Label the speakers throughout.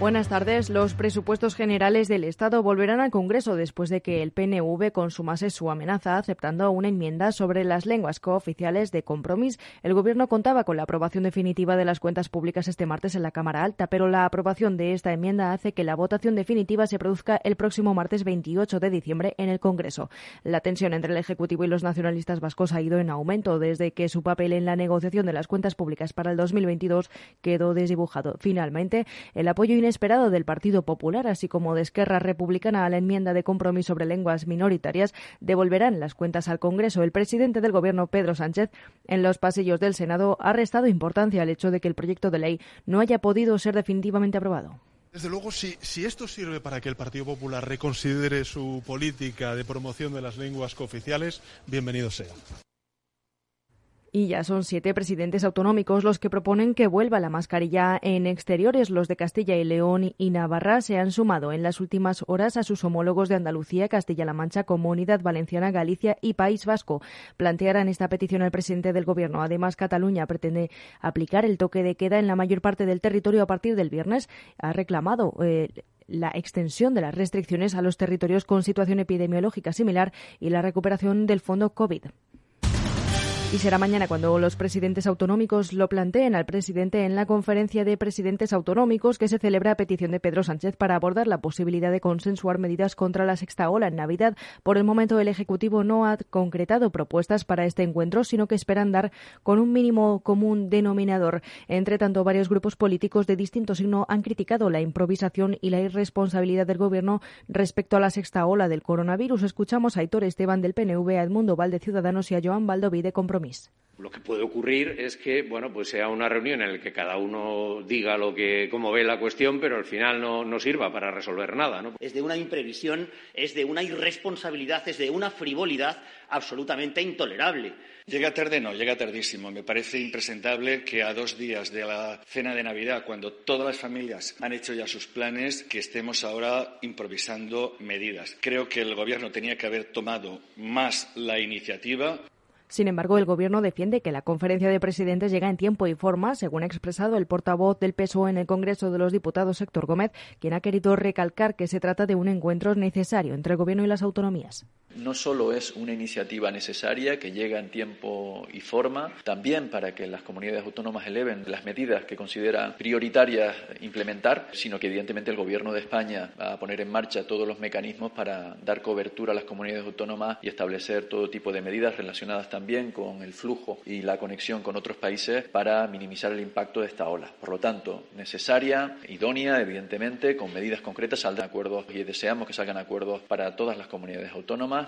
Speaker 1: Buenas tardes. Los presupuestos generales del Estado volverán al Congreso después de que el PNV consumase su amenaza aceptando una enmienda sobre las lenguas cooficiales de compromiso. El Gobierno contaba con la aprobación definitiva de las cuentas públicas este martes en la Cámara Alta, pero la aprobación de esta enmienda hace que la votación definitiva se produzca el próximo martes 28 de diciembre en el Congreso. La tensión entre el Ejecutivo y los nacionalistas vascos ha ido en aumento desde que su papel en la negociación de las cuentas públicas para el 2022 quedó desdibujado. Finalmente, el apoyo esperado del Partido Popular, así como de Esquerra Republicana a la enmienda de compromiso sobre lenguas minoritarias, devolverán las cuentas al Congreso. El presidente del Gobierno, Pedro Sánchez, en los pasillos del Senado, ha restado importancia al hecho de que el proyecto de ley no haya podido ser definitivamente aprobado.
Speaker 2: Desde luego, si, si, esto sirve para que el Partido Popular reconsidere su política de promoción de las lenguas cooficiales, bienvenido sea.
Speaker 1: Y ya son siete presidentes autonómicos los que proponen que vuelva la mascarilla en exteriores. Los de Castilla y León y Navarra se han sumado en las últimas horas a sus homólogos de Andalucía, Castilla-La Mancha, Comunidad Valenciana, Galicia y País Vasco. Plantearán esta petición al presidente del Gobierno. Además, Cataluña pretende aplicar el toque de queda en la mayor parte del territorio a partir del viernes. Ha reclamado. Eh, la extensión de las restricciones a los territorios con situación epidemiológica similar y la recuperación del fondo COVID. Y será mañana cuando los presidentes autonómicos lo planteen al presidente en la conferencia de presidentes autonómicos que se celebra a petición de Pedro Sánchez para abordar la posibilidad de consensuar medidas contra la sexta ola en Navidad. Por el momento, el Ejecutivo no ha concretado propuestas para este encuentro, sino que esperan dar con un mínimo común denominador. Entre tanto, varios grupos políticos de distinto signo han criticado la improvisación y la irresponsabilidad del Gobierno respecto a la sexta ola del coronavirus. Escuchamos a Aitor Esteban del PNV, a Edmundo Valde Ciudadanos y a Joan Baldoví de Compromiso.
Speaker 3: Lo que puede ocurrir es que, bueno, pues sea una reunión en la que cada uno diga lo que, cómo ve la cuestión, pero al final no, no sirva para resolver nada, ¿no?
Speaker 4: Es de una imprevisión, es de una irresponsabilidad, es de una frivolidad absolutamente intolerable.
Speaker 5: Llega tarde, no, llega tardísimo. Me parece impresentable que a dos días de la cena de Navidad, cuando todas las familias han hecho ya sus planes, que estemos ahora improvisando medidas. Creo que el Gobierno tenía que haber tomado más la iniciativa.
Speaker 1: Sin embargo, el Gobierno defiende que la conferencia de presidentes llega en tiempo y forma, según ha expresado el portavoz del PSOE en el Congreso de los Diputados, Héctor Gómez, quien ha querido recalcar que se trata de un encuentro necesario entre el Gobierno y las autonomías
Speaker 6: no solo es una iniciativa necesaria que llega en tiempo y forma, también para que las comunidades autónomas eleven las medidas que consideran prioritarias implementar, sino que evidentemente el Gobierno de España va a poner en marcha todos los mecanismos para dar cobertura a las comunidades autónomas y establecer todo tipo de medidas relacionadas también con el flujo y la conexión con otros países para minimizar el impacto de esta ola. Por lo tanto, necesaria, idónea, evidentemente, con medidas concretas, saldrán acuerdos y deseamos que salgan acuerdos para todas las comunidades autónomas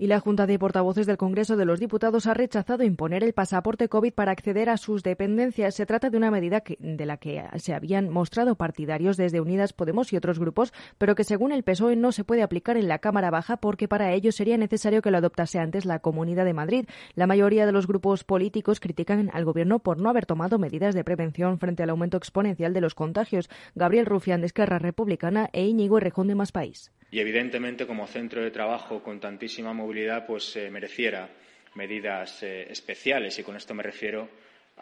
Speaker 1: y la Junta de Portavoces del Congreso de los Diputados ha rechazado imponer el pasaporte COVID para acceder a sus dependencias. Se trata de una medida de la que se habían mostrado partidarios desde Unidas Podemos y otros grupos, pero que según el PSOE no se puede aplicar en la Cámara Baja porque para ello sería necesario que lo adoptase antes la Comunidad de Madrid. La mayoría de los grupos políticos critican al Gobierno por no haber tomado medidas de prevención frente al aumento exponencial de los contagios. Gabriel Rufián de Esquerra Republicana e Íñigo Errejón de Más País.
Speaker 7: Y evidentemente, como centro de trabajo con tantísima movilidad, pues eh, mereciera medidas eh, especiales. Y con esto me refiero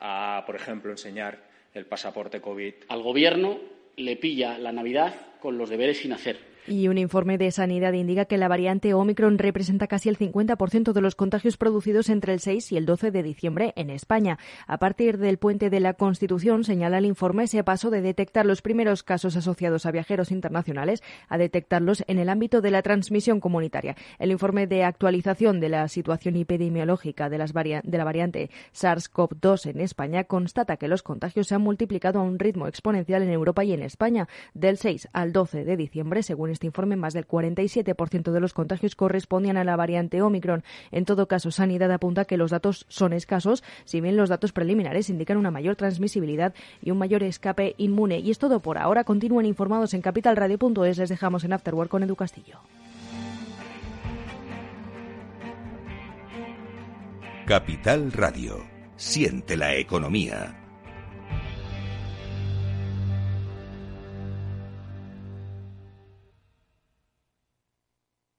Speaker 7: a, por ejemplo, enseñar el pasaporte COVID.
Speaker 8: Al Gobierno le pilla la Navidad con los deberes sin hacer
Speaker 1: y un informe de Sanidad indica que la variante Omicron representa casi el 50% de los contagios producidos entre el 6 y el 12 de diciembre en España. A partir del puente de la Constitución, señala el informe, se pasó de detectar los primeros casos asociados a viajeros internacionales a detectarlos en el ámbito de la transmisión comunitaria. El informe de actualización de la situación epidemiológica de, las de la variante SARS-CoV-2 en España constata que los contagios se han multiplicado a un ritmo exponencial en Europa y en España del 6 al 12 de diciembre, según este informe, más del 47% de los contagios correspondían a la variante Omicron. En todo caso, Sanidad apunta que los datos son escasos, si bien los datos preliminares indican una mayor transmisibilidad y un mayor escape inmune. Y es todo por ahora. Continúen informados en capitalradio.es. Les dejamos en Afterwork con Edu Castillo.
Speaker 9: Capital Radio. Siente la economía.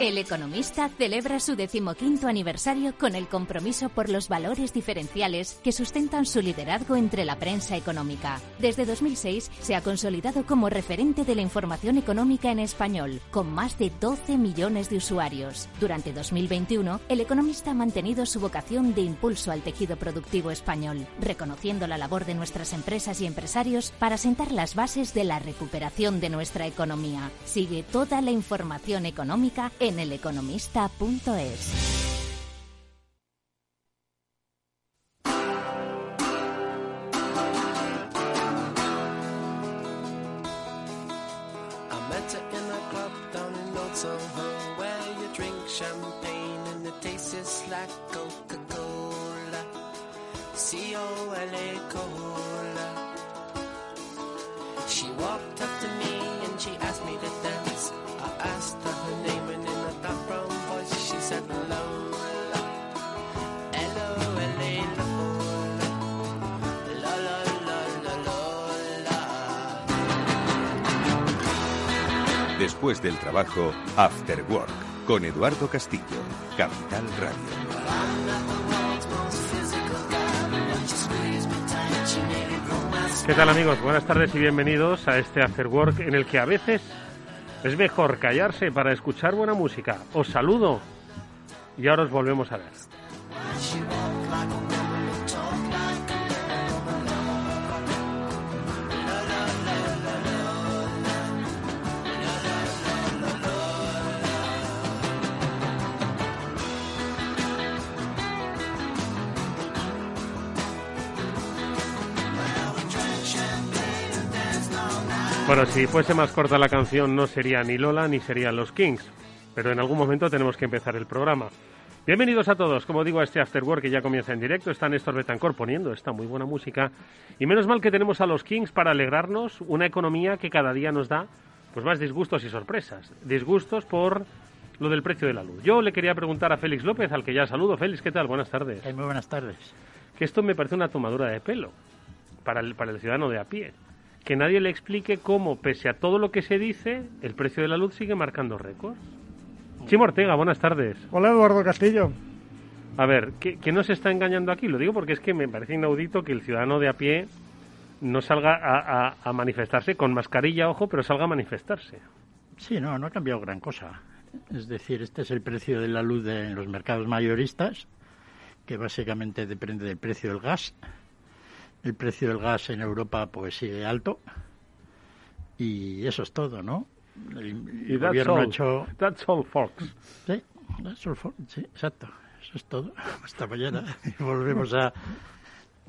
Speaker 10: El Economista celebra su decimoquinto aniversario con el compromiso por los valores diferenciales que sustentan su liderazgo entre la prensa económica. Desde 2006 se ha consolidado como referente de la información económica en español, con más de 12 millones de usuarios. Durante 2021, El Economista ha mantenido su vocación de impulso al tejido productivo español, reconociendo la labor de nuestras empresas y empresarios para sentar las bases de la recuperación de nuestra economía. Sigue toda la información económica en eleconomista.es.
Speaker 9: After Work, con Eduardo Castillo, Capital Radio.
Speaker 11: ¿Qué tal amigos? Buenas tardes y bienvenidos a este After Work en el que a veces es mejor callarse para escuchar buena música. Os saludo y ahora os volvemos a ver. Bueno, si fuese más corta la canción no sería ni Lola ni serían los Kings, pero en algún momento tenemos que empezar el programa. Bienvenidos a todos, como digo, a este After Work que ya comienza en directo. Está Néstor Betancor poniendo esta muy buena música. Y menos mal que tenemos a los Kings para alegrarnos una economía que cada día nos da pues más disgustos y sorpresas. Disgustos por lo del precio de la luz. Yo le quería preguntar a Félix López, al que ya saludo. Félix, ¿qué tal? Buenas tardes.
Speaker 12: muy buenas tardes.
Speaker 11: Que esto me parece una tomadura de pelo para el, para el ciudadano de a pie que nadie le explique cómo, pese a todo lo que se dice, el precio de la luz sigue marcando récords. Chimo Ortega, buenas tardes.
Speaker 13: Hola, Eduardo Castillo.
Speaker 11: A ver, ¿qué, ¿qué, nos está engañando aquí? Lo digo porque es que me parece inaudito que el ciudadano de a pie no salga a, a, manifestarse con mascarilla, ojo, pero salga a manifestarse.
Speaker 12: Sí, no, no ha cambiado gran cosa. Es decir, este es el precio de la luz de, en los mercados mayoristas, que básicamente depende del precio del gas el precio del gas en Europa pues sigue alto y eso es todo, ¿no?
Speaker 11: El, y gobierno ha hecho... That's all, folks.
Speaker 12: Sí, that's all, sí, exacto. Eso es todo. Hasta mañana. y volvemos a...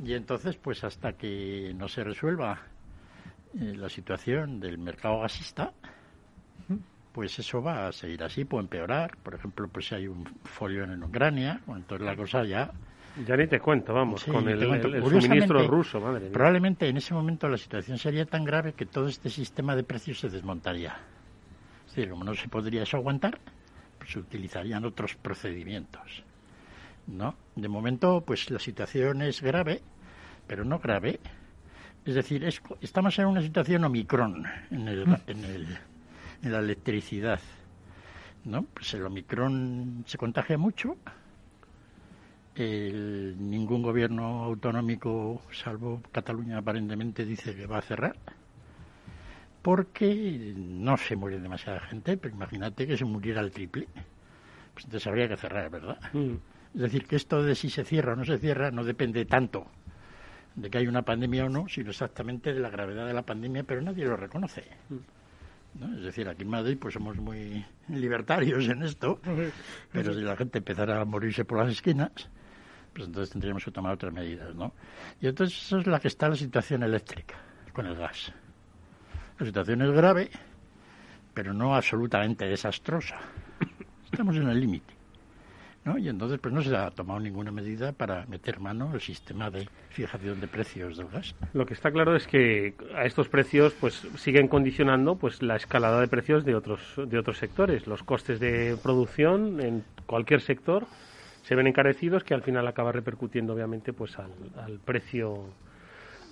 Speaker 12: Y entonces, pues hasta que no se resuelva eh, la situación del mercado gasista, pues eso va a seguir así, puede empeorar. Por ejemplo, pues si hay un folio en Ucrania, entonces la cosa ya
Speaker 11: ya ni te cuento, vamos, con el, suministro ruso, madre
Speaker 12: Probablemente en ese momento la situación sería tan grave que todo este sistema de precios se desmontaría. Es decir, como no se podría eso aguantar, pues se utilizarían otros procedimientos. ¿No? De momento, pues la situación es grave, pero no grave. Es decir, estamos en una situación omicron en, el, mm. en, el, en la electricidad. ¿No? Pues el omicron se contagia mucho, el, ningún gobierno autonómico, salvo Cataluña, aparentemente dice que va a cerrar, porque no se muere demasiada gente, pero imagínate que se muriera el triple. Pues entonces habría que cerrar, ¿verdad? Mm. Es decir, que esto de si se cierra o no se cierra no depende tanto de que hay una pandemia o no, sino exactamente de la gravedad de la pandemia, pero nadie lo reconoce. Mm. Es decir, aquí en Madrid pues somos muy libertarios en esto, pero si la gente empezara a morirse por las esquinas, pues entonces tendríamos que tomar otras medidas, ¿no? Y entonces eso es la que está la situación eléctrica con el gas. La situación es grave, pero no absolutamente desastrosa. Estamos en el límite. ¿no? Y entonces pues no se ha tomado ninguna medida para meter mano al sistema de fijación de precios del gas.
Speaker 11: Lo que está claro es que a estos precios pues siguen condicionando pues la escalada de precios de otros de otros sectores, los costes de producción en cualquier sector se ven encarecidos que al final acaba repercutiendo obviamente pues al, precio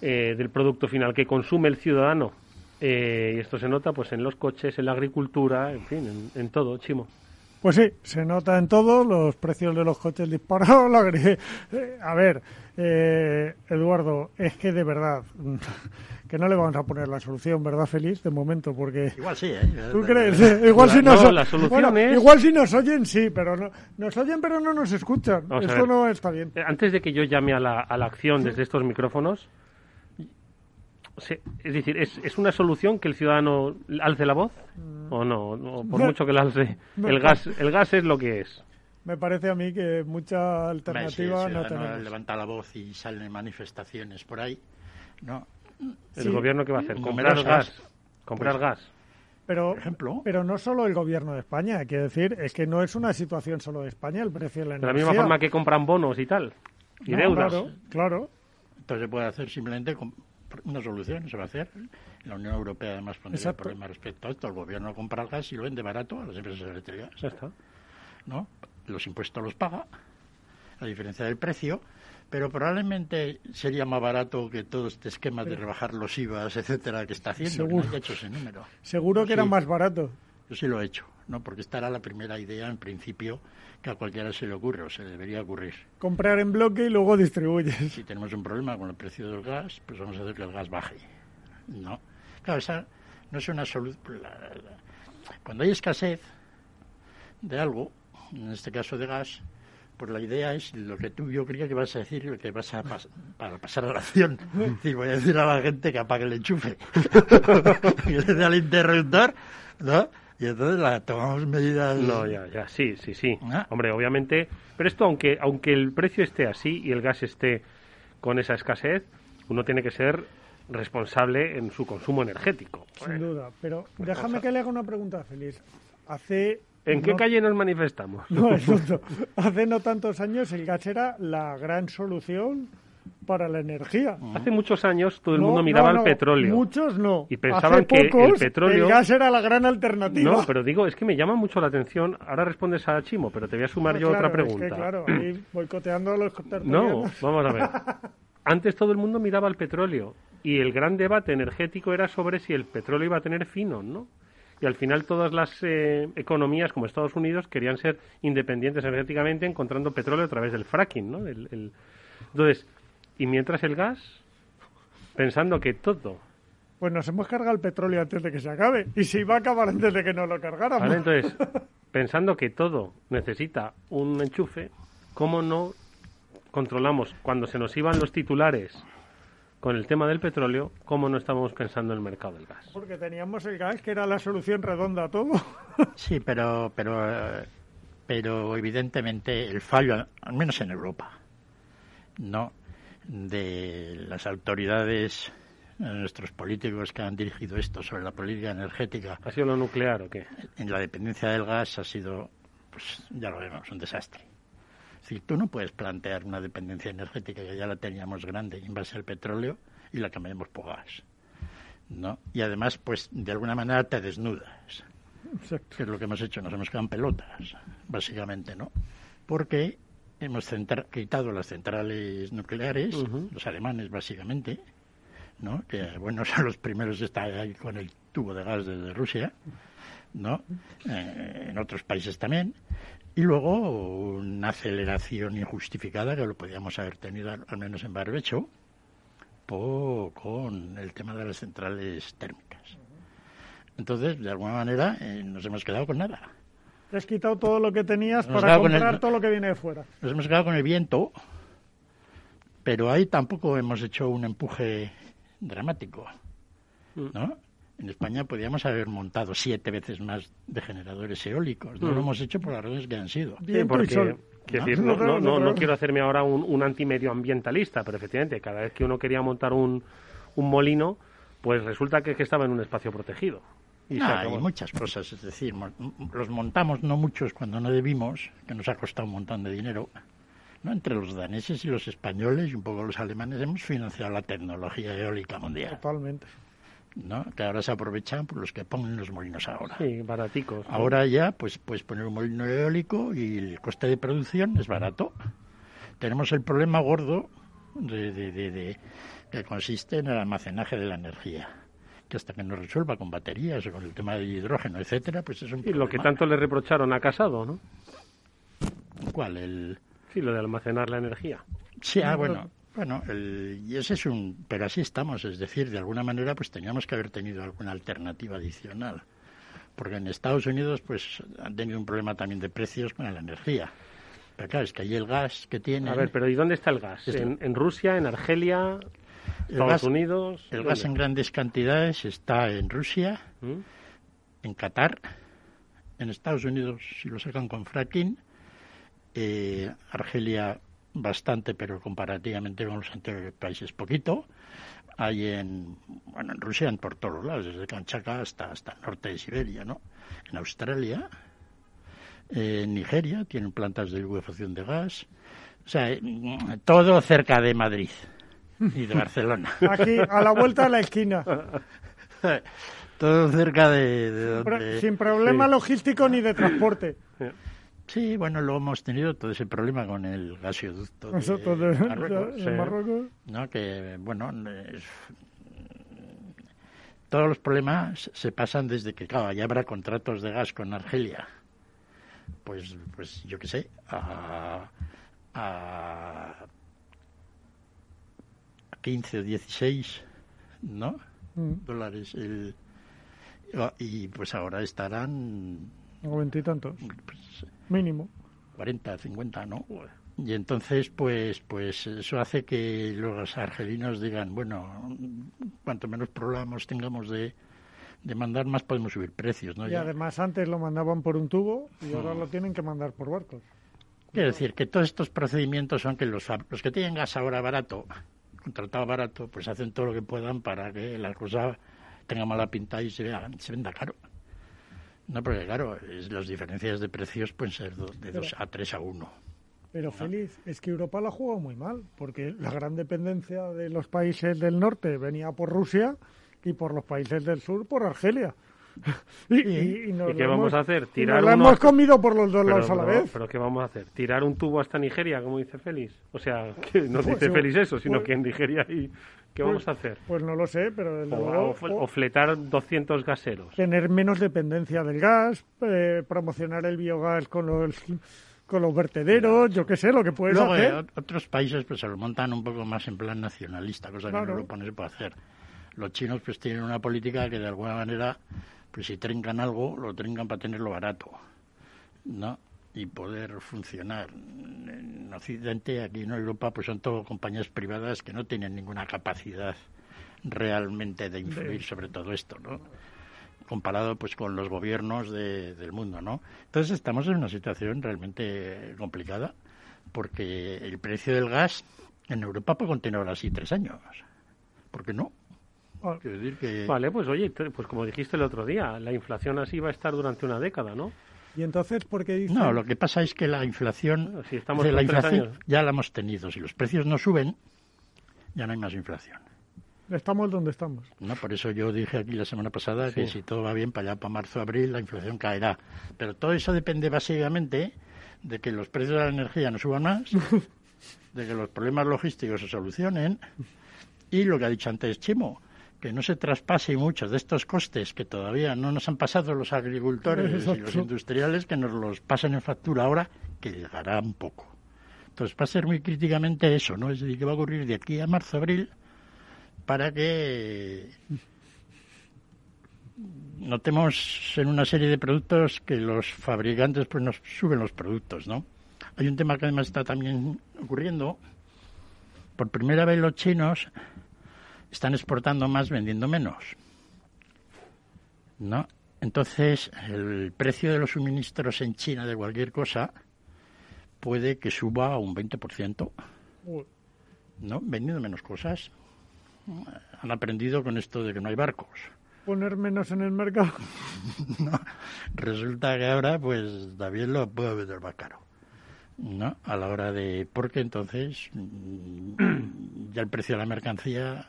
Speaker 11: eh, del producto final que consume el ciudadano eh, y esto se nota pues en los coches, en la agricultura, en fin, en todo, Chimo.
Speaker 13: Pues sí, se nota en todo, los precios de los coches disparados. Eh, a ver, eh, Eduardo, es que de verdad, que no le vamos a poner la solución, ¿verdad, Feliz? De momento, porque...
Speaker 12: Igual sí, ¿eh?
Speaker 13: ¿Tú crees? Igual si nos... Igual si nos oyen, sí, pero no... Nos oyen, pero no nos escuchan. Esto no está bien.
Speaker 11: Eh, antes de que yo llame a la, a la acción desde estos micrófonos, es decir, ¿es, ¿es una solución que el ciudadano alce la voz? ¿O no? por mucho que la alce. El gas, el gas es lo que es.
Speaker 13: Me parece a mí que mucha alternativa no tenemos.
Speaker 12: levanta la voz y salen manifestaciones por ahí. No.
Speaker 11: ¿El gobierno qué va a hacer? ¿Comprar gas? ¿Comprar pues, gas?
Speaker 13: Pero, ejemplo. pero no solo el gobierno de España, quiero decir, es que no es una situación solo de España el precio de la energía.
Speaker 11: De la misma forma que compran bonos y tal, y deudas.
Speaker 13: Claro, claro.
Speaker 12: Entonces se puede hacer simplemente una solución, se va a hacer. La Unión Europea además pondría problema respecto a esto. El gobierno compra el gas y lo vende barato a las empresas eléctricas.
Speaker 11: Está.
Speaker 12: ¿No? Los impuestos los paga, a diferencia del precio, pero probablemente sería más barato que todo este esquema de rebajar los IVAs, etcétera, que está haciendo.
Speaker 13: Seguro,
Speaker 12: hecho ese número.
Speaker 13: Seguro que era más barato.
Speaker 12: Yo sí lo he hecho, ¿no? Porque esta era la primera idea, en principio, que a cualquiera se le ocurre o se debería ocurrir.
Speaker 13: Comprar en bloque y luego distribuir.
Speaker 12: Si tenemos un problema con el precio del gas, pues vamos a hacer que el gas baje. No. Claro, esa no es una solución. Cuando hay escasez de algo, en este caso de gas, pues la idea es lo que tú yo creía que vas a decir, lo que vas a para pasar a la acción. Es voy a decir a la gente que apague el enchufe, que le dé al interruptor, ¿no? Y entonces la, tomamos medidas.
Speaker 11: No, ya, ya, sí, sí, sí. Ah. Hombre, obviamente. Pero esto, aunque, aunque el precio esté así y el gas esté con esa escasez, uno tiene que ser responsable en su consumo energético.
Speaker 13: Sin duda. Pero déjame que le haga una pregunta, Feliz. Hace
Speaker 11: ¿En qué calle nos manifestamos?
Speaker 13: No, Hace no tantos años el gas era la gran solución para la energía.
Speaker 11: Hace muchos años todo el mundo miraba el petróleo.
Speaker 13: Muchos no.
Speaker 11: Y pensaban que el petróleo.
Speaker 13: El gas era la gran alternativa.
Speaker 11: No, pero digo, es que me llama mucho la atención. Ahora respondes a Chimo, pero te voy a sumar yo otra pregunta.
Speaker 13: Es que, claro, ahí boicoteando a los
Speaker 11: No, vamos a ver. Antes todo el mundo miraba el petróleo y el gran debate energético era sobre si el petróleo iba a tener fino, ¿no? y al final todas las eh, economías como Estados Unidos querían ser independientes energéticamente encontrando petróleo a través del fracking, ¿no? Entonces, y mientras el gas, pensando que todo...
Speaker 13: Pues nos hemos cargado el petróleo antes de que se acabe. Y si va a acabar antes de que nos lo cargáramos.
Speaker 11: entonces, pensando que todo necesita un enchufe, ¿cómo no controlamos cuando se nos iban los titulares con el tema del petróleo, cómo no estábamos pensando en el mercado del gas?
Speaker 13: Porque teníamos el gas, que era la solución redonda a todo.
Speaker 12: sí, pero, pero, pero evidentemente el fallo, al menos en Europa, no de las autoridades nuestros políticos que han dirigido esto sobre la política energética.
Speaker 11: ¿Ha sido lo nuclear o qué?
Speaker 12: En la dependencia del gas ha sido, pues ya lo vemos, un desastre. Es decir, tú no puedes plantear una dependencia energética que ya la teníamos grande en base al petróleo y la cambiamos por gas. ¿no? Y además, pues de alguna manera te desnudas. Que es lo que hemos hecho, nos hemos quedado en pelotas, básicamente, ¿no? Porque hemos quitado las centrales nucleares, los alemanes básicamente, ¿no? que bueno, son los primeros que están ahí con el tubo de gas desde Rusia, ¿no? Eh, en otros países también. Y luego una aceleración injustificada que lo podíamos haber tenido al menos en Barbecho con el tema de las centrales térmicas. Entonces, de alguna manera, eh, nos hemos quedado con nada.
Speaker 13: Te has quitado todo lo que tenías para comprar todo lo que viene de fuera.
Speaker 12: Nos hemos quedado con el viento, pero ahí tampoco hemos hecho un empuje dramático, mm. ¿no? En España podríamos haber montado siete veces más de generadores eólicos. No lo mm. hemos hecho por las razones que han sido.
Speaker 11: porque, ¿No? no, quiero hacerme ahora un, un antimedioambientalista, pero efectivamente, cada vez que uno quería montar un, un molino, pues resulta que, que estaba en un espacio protegido.
Speaker 12: Y hay muchas cosas, es decir, los montamos no muchos cuando no debimos, que nos ha costado un montón de dinero. ¿no? Entre los daneses y los españoles y un poco los alemanes hemos financiado la tecnología eólica mundial.
Speaker 13: Totalmente.
Speaker 12: ¿no? que ahora se aprovechan por los que ponen los molinos ahora.
Speaker 11: Sí, baraticos.
Speaker 12: Ahora ya, pues puedes poner un molino eólico y el coste de producción es barato. Tenemos el problema gordo de, de, de, que consiste en el almacenaje de la energía que hasta que no resuelva con baterías o con el tema del hidrógeno, etcétera, pues es un
Speaker 11: Y lo que tanto le reprocharon a Casado, ¿no?
Speaker 12: ¿Cuál? El...
Speaker 11: Sí, lo de almacenar la energía.
Speaker 12: Sí, ah, bueno, bueno, y ese es un, pero así estamos, es decir, de alguna manera pues teníamos que haber tenido alguna alternativa adicional, porque en Estados Unidos pues han tenido un problema también de precios con la energía. Pero claro, es que ahí el gas que tiene.
Speaker 11: A ver, pero ¿y dónde está el gas? ¿En, Rusia, en Argelia, Estados Unidos?
Speaker 12: El gas en grandes cantidades está en Rusia, ¿Mm? en Qatar, en Estados Unidos si lo sacan con fracking, eh, Argelia bastante, pero comparativamente con los anteriores países poquito. Hay en, bueno, en Rusia, en por todos lados, desde Kanchaka hasta, hasta el norte de Siberia, ¿no? En Australia, en Nigeria, tienen plantas de liquefacción de gas. O sea, todo cerca de Madrid y de Barcelona.
Speaker 13: Aquí, a la vuelta de la esquina.
Speaker 12: todo cerca de...
Speaker 13: Sin problema logístico ni de transporte.
Speaker 12: Sí, bueno, lo hemos tenido todo ese problema con el gasoducto de, Marruecos, ¿no? Que, bueno, todos los problemas se pasan desde que, claro, ya habrá contratos de gas con Argelia. Pues, pues yo qué sé, a, a 15 o 16, ¿no? Mm. Dólares. El, y pues ahora estarán...
Speaker 13: Noventa y tantos. Pues, Mínimo.
Speaker 12: 40, 50, ¿no? Y entonces, pues, pues eso hace que los argelinos digan, bueno, cuanto menos problemas tengamos de, de mandar, más podemos subir precios, ¿no?
Speaker 13: Y además antes lo mandaban por un tubo y ahora lo tienen que mandar por barcos.
Speaker 12: Quiero decir que todos estos procedimientos son que los, los que tienen gas ahora barato, contratado barato, pues hacen todo lo que puedan para que la cosa tenga mala pinta y se, se venda caro. No, porque claro, las diferencias de precios pueden ser de 2 a 3 a 1.
Speaker 13: Pero feliz, es que Europa la jugado muy mal, porque la gran dependencia de los países del norte venía por Rusia y por los países del sur por Argelia.
Speaker 11: y, y, qué vamos a hacer?
Speaker 13: ¿Tirar nos la hemos comido por los dos lados a la vez.
Speaker 11: Pero ¿qué vamos a hacer? ¿Tirar un tubo hasta Nigeria, como dice Félix? O sea, que no pues dice Félix eso, sino pues que en Nigeria y ¿Qué pues, vamos a hacer?
Speaker 13: Pues no lo sé, pero...
Speaker 11: O, fletar 200 gaseros.
Speaker 13: Tener menos dependencia del gas, eh, promocionar el biogás con los con los vertederos, yo qué sé, lo que puedes Luego, hacer.
Speaker 12: Eh, otros países pues se lo montan un poco más en plan nacionalista, cosa que no lo pones para hacer. Los chinos pues tienen una política que de alguna manera, pues si trincan algo, lo trincan para tenerlo barato, ¿no? y poder funcionar. En Occidente, aquí en Europa, pues son todo compañías privadas que no tienen ninguna capacidad realmente de influir sobre todo esto, ¿no? comparado pues con los gobiernos del mundo, ¿no? Entonces estamos en una situación realmente complicada porque el precio del gas en Europa puede continuar así tres años. ¿Por qué no?
Speaker 11: Ah. Vale, pues oye, pues como dijiste el otro día, la inflación así va a estar durante una década, ¿no?
Speaker 13: Y entonces, ¿por qué
Speaker 12: No, lo que pasa es que la inflación, si estamos la inflación ya la hemos tenido. Si los precios no suben, ya no hay más inflación.
Speaker 13: Estamos donde estamos.
Speaker 12: No, por eso yo dije aquí la semana pasada que si todo va bien para allá, para marzo, abril, la inflación caerá. Pero todo eso depende básicamente de que los precios de la energía no suban más, de que los problemas logísticos se solucionen y lo que ha dicho antes Chimo, que no se traspase muchos de estos costes que todavía no nos han pasado los agricultores y los industriales, que nos los pasen en factura ahora, que llegará un poco. Entonces va a ser muy críticamente eso, ¿no? Es decir, que va a ocurrir de aquí a marzo, abril, para que notemos en una serie de productos que los fabricantes pues nos suben los productos, ¿no? Hay un tema que además está también ocurriendo. Por primera vez los chinos están exportando más vendiendo menos. ¿No? Entonces, el precio de los suministros en China de cualquier cosa puede que suba a un 20%. ¿No? Vendiendo menos cosas. Han aprendido con esto de que no hay barcos.
Speaker 13: Poner menos en el mercado.
Speaker 12: Resulta que ahora, pues también lo puedo vender más caro. ¿no? A la hora de. Porque entonces mm, ya el precio de la mercancía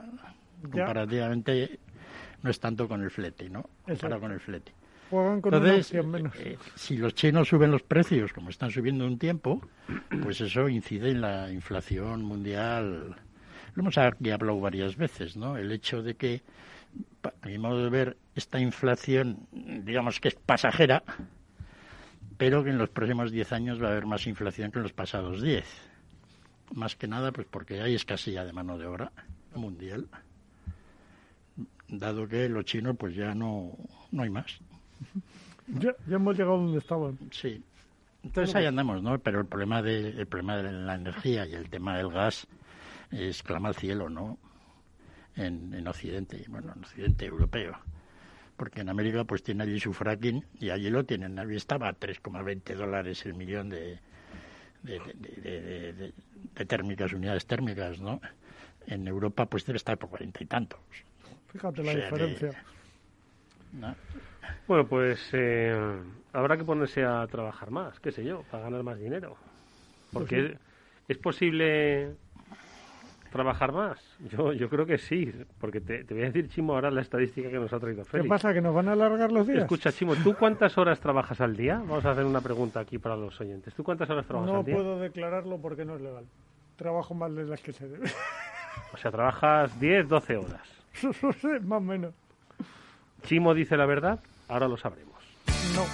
Speaker 12: comparativamente no es tanto con el flete, ¿no? Comparado con el flete.
Speaker 13: Entonces,
Speaker 12: eh, si los chinos suben los precios como están subiendo un tiempo, pues eso incide en la inflación mundial. Lo hemos aquí hablado varias veces, ¿no? El hecho de que, a mi modo de ver, esta inflación, digamos que es pasajera, pero que en los próximos 10 años va a haber más inflación que en los pasados 10. Más que nada, pues porque hay escasez de mano de obra mundial, dado que los chinos pues ya no, no hay más.
Speaker 13: Ya, ya hemos llegado donde estaban.
Speaker 12: Sí. Entonces ahí andamos, ¿no? Pero el problema de, el problema de la energía y el tema del gas es clama al cielo, ¿no? En, en Occidente, bueno, en Occidente europeo porque en América pues tiene allí su fracking y allí lo tienen. Allí estaba a 3,20 dólares el millón de, de, térmicas, unidades térmicas, ¿no? En Europa pues debe estar por cuarenta y tantos.
Speaker 13: Fíjate la diferencia.
Speaker 11: Bueno, pues eh, habrá que ponerse a trabajar más, qué sé yo, para ganar más dinero. Porque pues es posible trabajar más? Yo, yo creo que sí, porque te, voy a decir, Chimo, ahora la estadística que nos ha traído Félix.
Speaker 13: ¿Qué pasa, que nos van a alargar los días?
Speaker 11: Escucha, Chimo, ¿tú cuántas horas trabajas al día? Vamos a hacer una pregunta aquí para los oyentes. ¿Tú cuántas horas trabajas al día?
Speaker 13: No puedo declararlo porque no es legal. Trabajo más de las que se debe.
Speaker 11: O sea, trabajas 10, 12 horas.
Speaker 13: Más o menos.
Speaker 11: ¿Chimo dice la verdad? Ahora lo sabremos.
Speaker 13: No.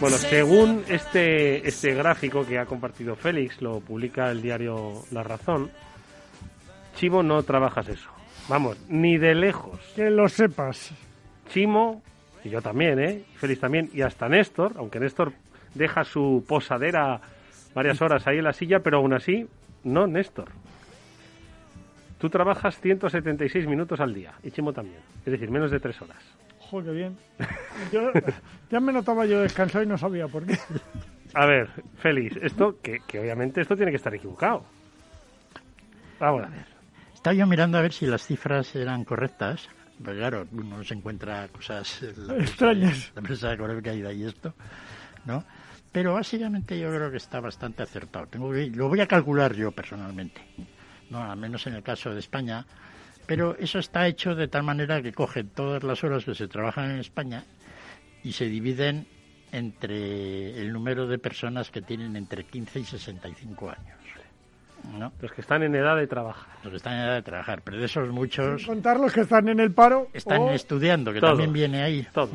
Speaker 11: Bueno, según este, este gráfico que ha compartido Félix, lo publica el diario La Razón, Chimo no trabajas eso. Vamos, ni de lejos.
Speaker 13: Que lo sepas.
Speaker 11: Chimo, y yo también, ¿eh? Félix también, y hasta Néstor, aunque Néstor deja su posadera varias horas ahí en la silla, pero aún así, no, Néstor. Tú trabajas 176 minutos al día, y Chimo también, es decir, menos de tres horas
Speaker 13: qué bien. ya me notaba yo descansado y no sabía por qué.
Speaker 11: A ver, Félix, esto, que, obviamente esto tiene que estar equivocado. Vamos a ver.
Speaker 12: Estaba yo mirando a ver si las cifras eran correctas. Pues claro, uno se encuentra cosas
Speaker 13: extrañas.
Speaker 12: La prensa económica y de esto, ¿no? Pero básicamente yo creo que está bastante acertado. Tengo lo voy a calcular yo personalmente, no, al menos en el caso de España, pero eso está hecho de tal manera que cogen todas las horas que se trabajan en España y se dividen entre el número de personas que tienen entre 15 y 65 años. ¿No?
Speaker 11: Los que están en edad de trabajar.
Speaker 12: Los que están en edad de trabajar, pero de esos muchos...
Speaker 13: contar los que están en el paro.
Speaker 12: Están estudiando, que también viene ahí.
Speaker 11: Todos,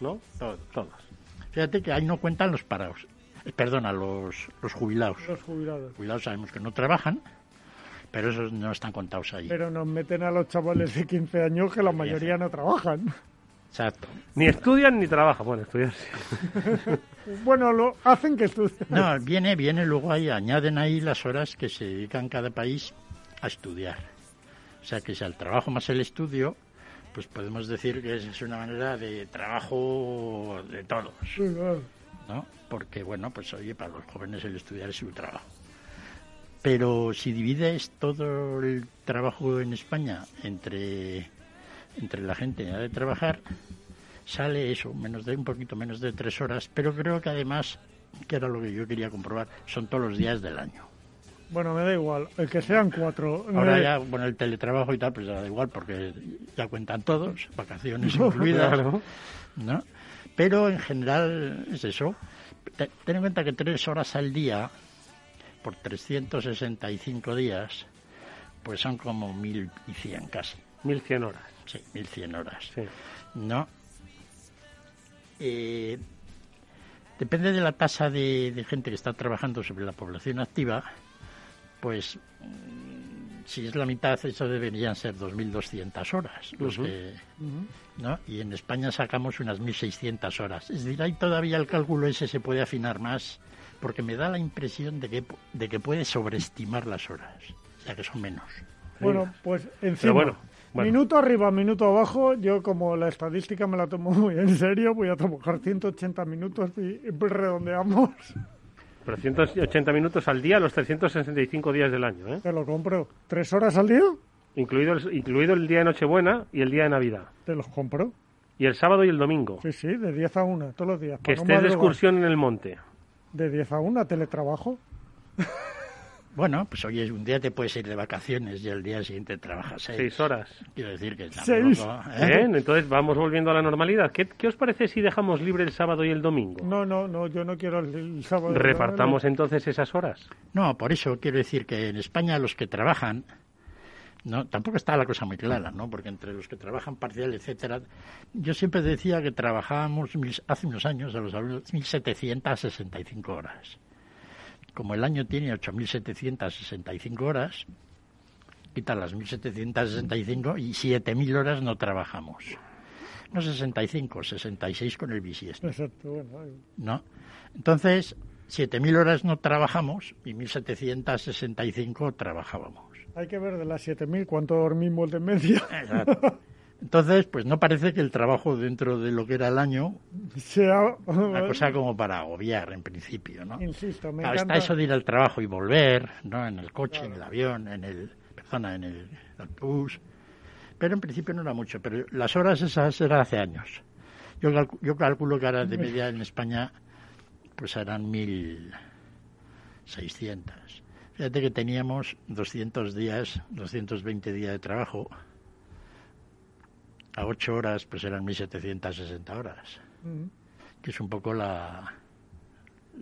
Speaker 11: ¿no?
Speaker 12: Todos. Todos. Fíjate que ahí no cuentan los parados. Eh, perdona, los, los jubilados.
Speaker 13: Los jubilados.
Speaker 12: Los jubilados sabemos que no trabajan, pero esos no están contados ahí.
Speaker 13: Pero nos meten a los chavales de 15 años que la mayoría no trabajan.
Speaker 12: Exacto.
Speaker 11: Ni estudian ni trabajan. Bueno, estudiar
Speaker 13: bueno, lo hacen que estudien.
Speaker 12: No, viene, viene luego ahí, añaden ahí las horas que se dedican cada país a estudiar. O sea que si al trabajo más el estudio, pues podemos decir que es una manera de trabajo de todos. ¿No? Porque, bueno, pues oye, para los jóvenes el estudiar es su trabajo. Pero si divides todo el trabajo en España entre, entre la gente de trabajar, sale eso, menos de un poquito menos de tres horas, pero creo que además, que era lo que yo quería comprobar, son todos los días del año.
Speaker 13: Bueno, me da igual, el que sean cuatro.
Speaker 12: Ahora ya, bueno, el teletrabajo y tal, pues da igual, porque ya cuentan todos, vacaciones incluidas, ¿no? Pero en general es eso. Ten en cuenta que tres horas al día por 365 días, pues son como 1.100 casi.
Speaker 11: 1.100 horas.
Speaker 12: Sí, 1.100 horas. ¿No? Eh, depende de la tasa de, gente que está trabajando sobre la población activa, pues mm, si es la mitad, eso deberían ser 2.200 horas. Los ¿no? Y en España sacamos unas 1.600 horas. Es decir, ahí todavía el cálculo ese se puede afinar más porque me da la impresión de que, de que puede sobreestimar las horas, ya que son menos.
Speaker 13: Bueno, pues encima.
Speaker 11: Pero bueno,
Speaker 13: Minuto arriba, minuto abajo. Yo, como la estadística me la tomo muy en serio, voy a trabajar 180 minutos y redondeamos.
Speaker 11: Pero 180 minutos al día, los 365 días del año, ¿eh?
Speaker 13: Te lo compro. ¿Tres horas al día?
Speaker 11: Incluido el, incluido el día de Nochebuena y el día de Navidad.
Speaker 13: Te los compro.
Speaker 11: Y el sábado y el domingo.
Speaker 13: Sí, sí, de 10 a 1, todos los días.
Speaker 11: Que estés de excursión en el monte.
Speaker 13: De 10 a 1, teletrabajo.
Speaker 12: Bueno, pues oye, un día te puedes ir de vacaciones y el día siguiente trabajas seis.
Speaker 11: Seis horas.
Speaker 12: Quiero decir que
Speaker 13: ¿Seis?
Speaker 11: ¿eh? Bien, entonces vamos volviendo a la normalidad. ¿Qué, os parece si dejamos libre el sábado y el domingo?
Speaker 13: No, no, no, yo no quiero el, sábado.
Speaker 11: ¿Repartamos entonces esas horas?
Speaker 12: No, por eso quiero decir que en España los que trabajan, no, tampoco está la cosa muy clara, ¿no? Porque entre los que trabajan parcial, etcétera, yo siempre decía que trabajábamos hace unos años a los 1.765 horas como el año tiene 8.765 horas, quita las 1.765 y 7.000 horas no trabajamos. No 65, 66 con el bisiesto.
Speaker 13: Exacto, bueno.
Speaker 12: ¿No? Entonces, 7.000 horas no trabajamos y 1.765 trabajábamos.
Speaker 13: Hay que ver de las 7.000 cuánto dormimos de media.
Speaker 12: Exacto. Entonces, pues no parece que el trabajo dentro de lo que era el año
Speaker 13: sea
Speaker 12: una cosa como para agobiar en principio, ¿no?
Speaker 13: Insisto, me
Speaker 12: Está eso de ir al trabajo y volver, ¿no? En el coche, en el avión, en el, persona, en el autobús. Pero en principio no era mucho, pero las horas esas eran hace años. Yo, yo calculo que ahora de media en España pues eran 1.600. Fíjate que teníamos 200 días, 220 días de trabajo a ocho horas pues eran 1.760 horas, que es un poco la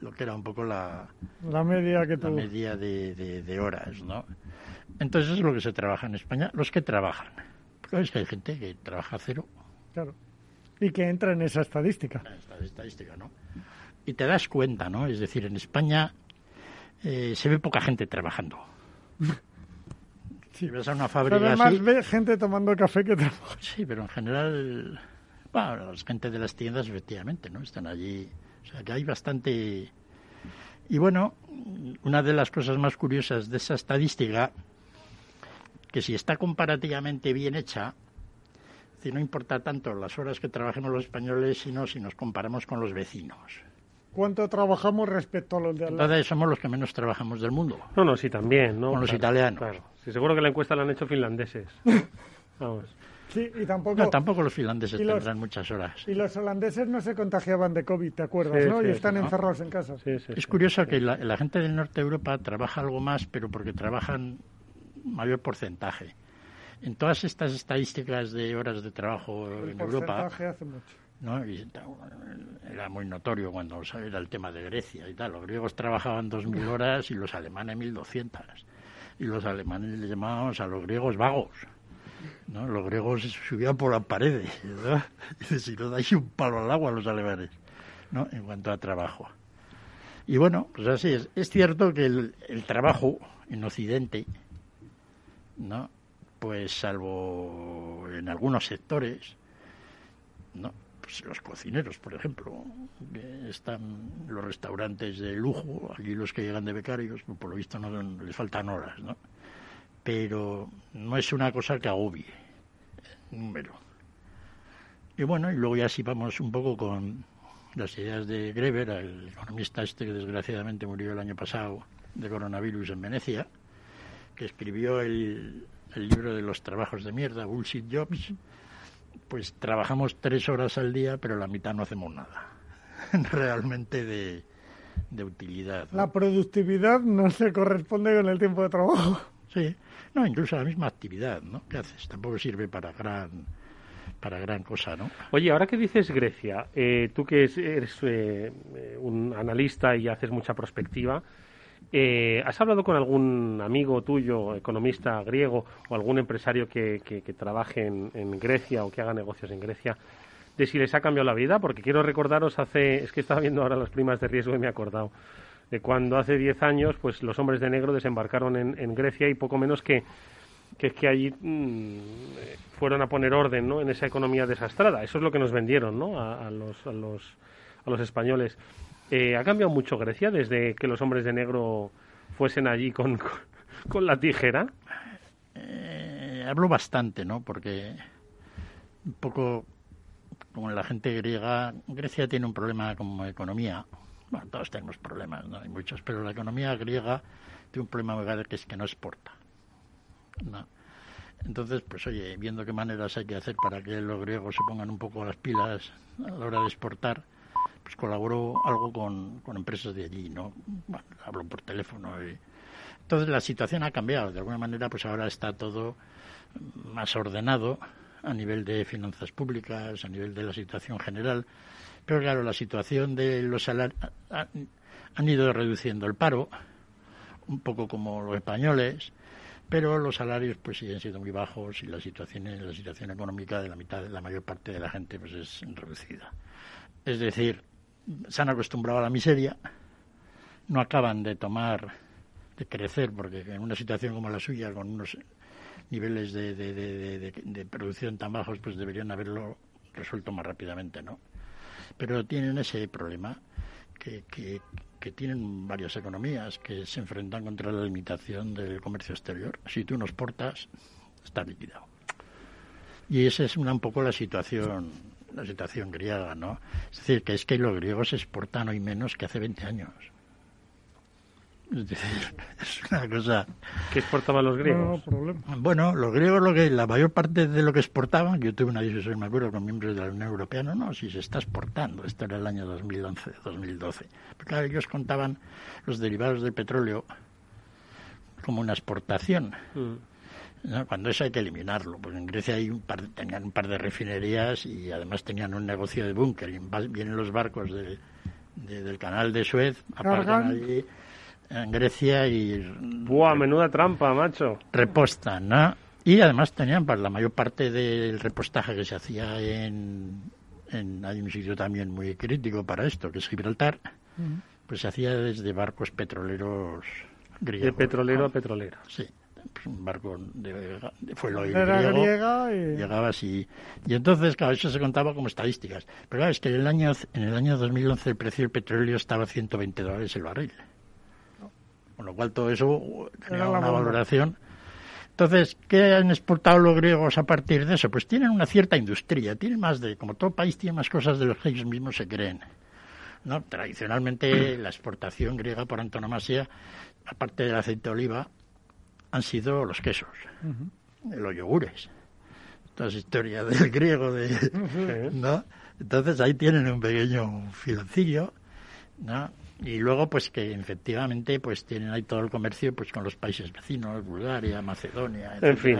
Speaker 12: lo que era un poco la
Speaker 13: la media que
Speaker 12: la media de, de, horas, ¿no? Entonces es lo que se trabaja en España, los que trabajan. Porque es que hay gente que trabaja cero.
Speaker 13: Claro. Y que entra en esa estadística.
Speaker 12: En estadística, ¿no? Y te das cuenta, ¿no? Es decir, en España eh, se ve poca gente trabajando. Si ves a una fábrica
Speaker 13: Además ve gente tomando café que trabaja.
Speaker 12: Sí, pero en general, bueno, la gente de las tiendas efectivamente, ¿no? Están allí, o sea que hay bastante... Y bueno, una de las cosas más curiosas de esa estadística, que si está comparativamente bien hecha, si no importa tanto las horas que trabajemos los españoles, sino si nos comparamos con los vecinos.
Speaker 13: ¿Cuánto trabajamos respecto a los de al
Speaker 12: Entonces somos los que menos trabajamos del mundo.
Speaker 11: No, no, sí, también, ¿no?
Speaker 12: Con los italianos.
Speaker 11: Claro. Sí, seguro que la encuesta la han hecho finlandeses. Vamos.
Speaker 13: Sí, y tampoco...
Speaker 12: No, tampoco los finlandeses tendrán muchas horas.
Speaker 13: Y los holandeses no se contagiaban de COVID, ¿te acuerdas, no? y están encerrados en casa.
Speaker 12: es curioso que la, la, gente del norte de Europa trabaja algo más, pero porque trabajan mayor porcentaje. En todas estas estadísticas de horas de trabajo
Speaker 13: El
Speaker 12: en Europa...
Speaker 13: hace mucho.
Speaker 12: ¿No? Y era muy notorio cuando era el tema de Grecia y tal. Los griegos trabajaban 2.000 horas y los alemanes 1.200. Y los alemanes le llamábamos a los griegos vagos. ¿no? Los griegos subían por las paredes. ¿no? Y si no dais un palo al agua los alemanes, ¿no? en cuanto a trabajo. Y bueno, pues así es. Es cierto que el, el trabajo en Occidente, ¿no? pues salvo en algunos sectores, ¿no? Los cocineros, por ejemplo, están los restaurantes de lujo, allí los que llegan de becarios, por lo visto no les faltan horas, ¿no? Pero no es una cosa que agobie número. Y bueno, y luego ya sí vamos un poco con las ideas de Greber, el economista este que desgraciadamente murió el año pasado de coronavirus en Venecia, que escribió el, el libro de los trabajos de mierda, Bullshit Jobs, pues trabajamos tres horas al día, pero la mitad no hacemos nada realmente de, de utilidad.
Speaker 13: La productividad no se corresponde con el tiempo de trabajo.
Speaker 12: Sí, no, incluso la misma actividad, ¿no? ¿Qué haces? Tampoco sirve para gran para gran cosa, ¿no?
Speaker 11: Oye, ahora que dices Grecia, eh, tú que eres eh, un analista y haces mucha prospectiva, eh, ¿Has hablado con algún amigo tuyo, economista griego, o algún empresario que, que, trabaje en, Grecia o que haga negocios en Grecia, de si les ha cambiado la vida? Porque quiero recordaros hace, es que estaba viendo ahora las primas de riesgo y me he acordado de cuando hace 10 años, pues los hombres de negro desembarcaron en, Grecia y poco menos que que que allí mm, fueron a poner orden ¿no? en esa economía desastrada. Eso es lo que nos vendieron ¿no? a, los, a, los, a los españoles. Eh, ¿Ha cambiado mucho Grecia desde que los hombres de negro fuesen allí con, con la tijera?
Speaker 12: Eh, hablo bastante, ¿no? Porque un poco como la gente griega, Grecia tiene un problema como economía. Bueno, todos tenemos problemas, ¿no? Hay muchos, pero la economía griega tiene un problema muy que es que no exporta. Entonces, pues oye, viendo qué maneras hay que hacer para que los griegos se pongan un poco las pilas a la hora de exportar, pues colaboró algo con, con empresas de allí, ¿no? Bueno, hablo por teléfono. Entonces la situación ha cambiado. De alguna manera, pues ahora está todo más ordenado a nivel de finanzas públicas, a nivel de la situación general. Pero claro, la situación de los salarios han ido reduciendo el paro, un poco como los españoles, pero los salarios pues siguen siendo muy bajos y la situación la situación económica de la mitad de la mayor parte de la gente pues es reducida. Es decir, se han acostumbrado a la miseria, no acaban de tomar de crecer porque en una situación como la suya con unos niveles de, de, producción tan bajos, pues deberían haberlo resuelto más rápidamente, ¿no? Pero tienen ese problema que, que, tienen varias economías que se enfrentan contra la limitación del comercio exterior. Si tú no exportas, está liquidado. Y esa es una un poco la situación la situación griega, ¿no? Es decir, que es que los griegos exportan hoy menos que hace 20 años. Es una cosa.
Speaker 11: ¿Qué exportaban los griegos?
Speaker 12: bueno, los griegos, lo que la mayor parte de lo que exportaban, yo tuve una discusión, me acuerdo, con miembros de la Unión Europea, no, no, si se está exportando, esto era el año 2011, 2012. Pero claro, ellos contaban los derivados del petróleo como una exportación. Mm. Cuando eso hay que eliminarlo, pues en Grecia hay un par, tenían un par de refinerías y además tenían un negocio de búnker. Vienen los barcos del canal de Suez, aparcan allí en Grecia y...
Speaker 11: ¡Buah, menuda trampa, macho!
Speaker 12: Repostan, ¿no? Y además tenían, para la mayor parte del repostaje que se hacía en, en... Hay un sitio también muy crítico para esto, que es Gibraltar, pues se hacía desde barcos petroleros griegos.
Speaker 11: De petrolero a petrolero.
Speaker 12: Sí pues un barco de, fue lo griego, y... llegaba así y entonces claro eso se contaba como estadísticas pero claro es que en el año en el año 2011 el precio del petróleo estaba a 120 dólares el barril con lo cual todo eso tenía una valoración. Entonces, ¿qué han exportado los griegos a partir de eso? Pues tienen una cierta industria, tienen más de, como todo país tiene más cosas de lo que ellos mismos se creen. ¿no? Tradicionalmente la exportación griega por antonomasia, aparte del aceite de oliva, han sido los quesos, los yogures. Toda esa historia del griego, de, ¿no? Entonces ahí tienen un pequeño filoncillo, ¿no? y luego pues que efectivamente pues tienen ahí todo el comercio pues con los países vecinos Bulgaria Macedonia
Speaker 11: en fin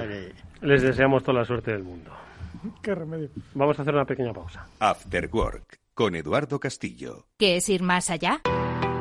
Speaker 11: les deseamos toda la suerte del mundo.
Speaker 13: Qué remedio.
Speaker 11: Vamos a hacer una pequeña pausa.
Speaker 9: After Work con Eduardo Castillo.
Speaker 10: Qué es ir más allá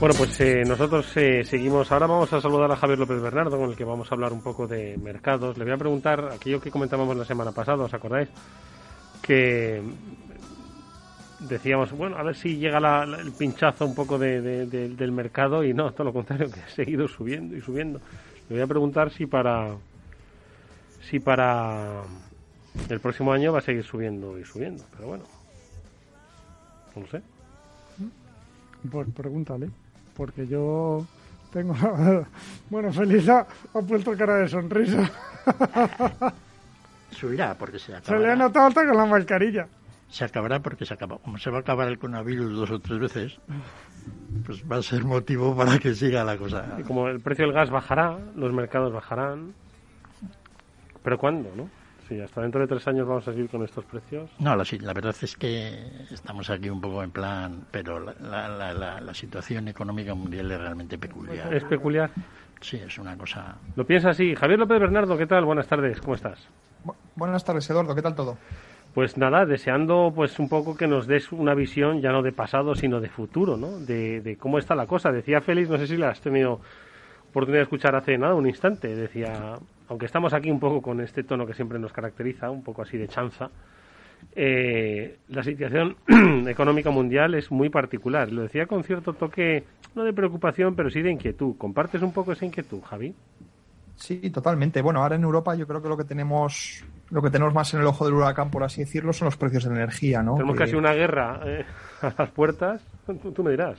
Speaker 11: Bueno, pues eh, nosotros eh, seguimos. Ahora vamos a saludar a Javier López Bernardo, con el que vamos a hablar un poco de mercados. Le voy a preguntar aquello que comentábamos la semana pasada, ¿os acordáis? Que decíamos, bueno, a ver si llega el pinchazo un poco del mercado y no, todo lo contrario, que ha seguido subiendo y subiendo. Le voy a preguntar si para si para el próximo año va a seguir subiendo y subiendo, pero bueno, no lo sé.
Speaker 13: Pues pregúntale porque yo Tengo... Bueno, Feliz ha, puesto cara de sonrisa.
Speaker 12: Subirá porque se
Speaker 13: acabará. Se le ha notado hasta con la mascarilla.
Speaker 12: Se acabará porque se acaba. Como se va a acabar el coronavirus dos o tres veces, pues va a ser motivo para que siga la cosa.
Speaker 11: Y como el precio del gas bajará, los mercados bajarán. ¿Pero cuándo, no? Sí, hasta dentro de tres años vamos a seguir con estos precios.
Speaker 12: No, la, la verdad es que estamos aquí un poco en plan, pero la, la, la, situación económica mundial es realmente peculiar.
Speaker 11: ¿Es peculiar?
Speaker 12: Sí, es una cosa.
Speaker 11: Lo piensa así. Javier López Bernardo, ¿qué tal? Buenas tardes, ¿cómo estás?
Speaker 14: buenas tardes, Eduardo, ¿qué tal todo?
Speaker 11: Pues nada, deseando pues un poco que nos des una visión ya no de pasado, sino de futuro, ¿no? De, de cómo está la cosa. Decía Félix, no sé si la has tenido oportunidad de escuchar hace nada, un instante, decía aunque estamos aquí un poco con este tono que siempre nos caracteriza, un poco así de chanza, eh, la situación económica mundial es muy particular. Lo decía con cierto toque, no de preocupación, pero sí de inquietud. ¿Compartes un poco esa inquietud, Javi?
Speaker 14: Sí, totalmente. Bueno, ahora en Europa yo creo que lo que tenemos lo que tenemos más en el ojo del huracán, por así decirlo, son los precios de energía, ¿no?
Speaker 11: Tenemos casi una guerra eh, a las puertas. tú me dirás.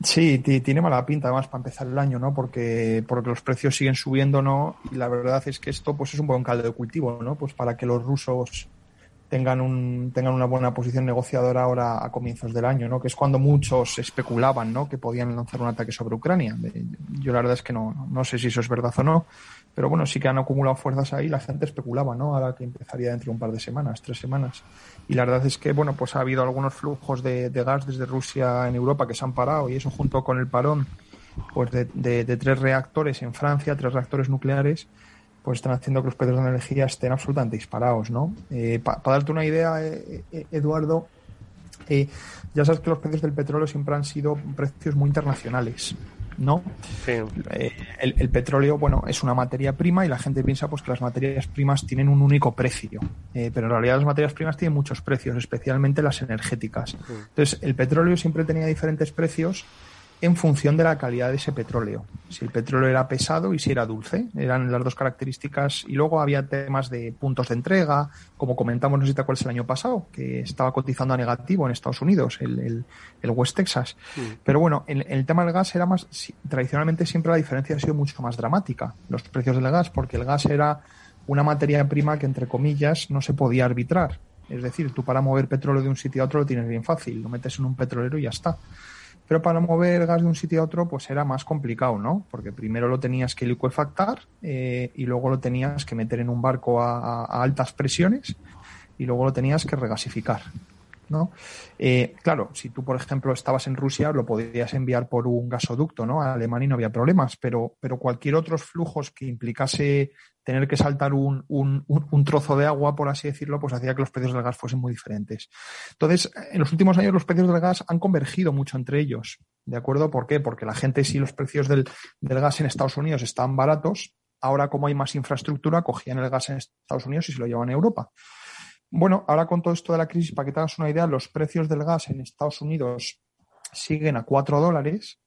Speaker 14: Sí, tiene mala pinta además para empezar el año, ¿no? Porque, porque los precios siguen subiendo, ¿no? Y la verdad es que esto pues es un buen caldo de cultivo, ¿no? Pues para que los rusos tengan, un, tengan una buena posición negociadora ahora a comienzos del año, ¿no? Que es cuando muchos especulaban, ¿no? Que podían lanzar un ataque sobre Ucrania. Yo la verdad es que no, no sé si eso es verdad o no, pero bueno, sí que han acumulado fuerzas ahí. La gente especulaba, ¿no? Ahora que empezaría dentro de un par de semanas, tres semanas. Y la verdad es que, bueno, pues ha habido algunos flujos de, gas desde Rusia en Europa que se han parado y eso junto con el parón pues de, de, tres reactores en Francia, tres reactores nucleares, pues están haciendo que los precios de energía estén absolutamente disparados, ¿no? Eh, Para darte una idea, eh, eh, Eduardo, ya sabes que los precios del petróleo siempre han sido precios muy internacionales. ¿No? Eh, el, petróleo, bueno, es una materia prima y la gente piensa pues que las materias primas tienen un único precio, eh, pero en realidad las materias primas tienen muchos precios, especialmente las energéticas. Entonces, el petróleo siempre tenía diferentes precios en función de la calidad de ese petróleo. Si el petróleo era pesado y si era dulce, eran las dos características. Y luego había temas de puntos de entrega, como comentamos, no sé si te acuerdas el año pasado, que estaba cotizando a negativo en Estados Unidos, el, el, West Texas. Pero bueno, en, el tema del gas era más, tradicionalmente siempre la diferencia ha sido mucho más dramática, los precios del gas, porque el gas era una materia prima que, entre comillas, no se podía arbitrar. Es decir, tú para mover petróleo de un sitio a otro lo tienes bien fácil, lo metes en un petrolero y ya está. Pero para mover gas de un sitio a otro, pues era más complicado, ¿no? Porque primero lo tenías que liquefactar eh, y luego lo tenías que meter en un barco a, altas presiones y luego lo tenías que regasificar. ¿No? Eh, claro, si tú, por ejemplo, estabas en Rusia, lo podrías enviar por un gasoducto, ¿no? A Alemania no había problemas, pero, pero cualquier otros flujos que implicase tener que saltar un, un, un, trozo de agua, por así decirlo, pues hacía que los precios del gas fuesen muy diferentes. Entonces, en los últimos años los precios del gas han convergido mucho entre ellos. ¿De acuerdo? ¿Por qué? Porque la gente, si los precios del, del gas en Estados Unidos están baratos, ahora como hay más infraestructura, cogían el gas en Estados Unidos y se lo llevan a Europa. Bueno, ahora con todo esto de la crisis, para que te hagas una idea, los precios del gas en Estados Unidos siguen a 4 dólares,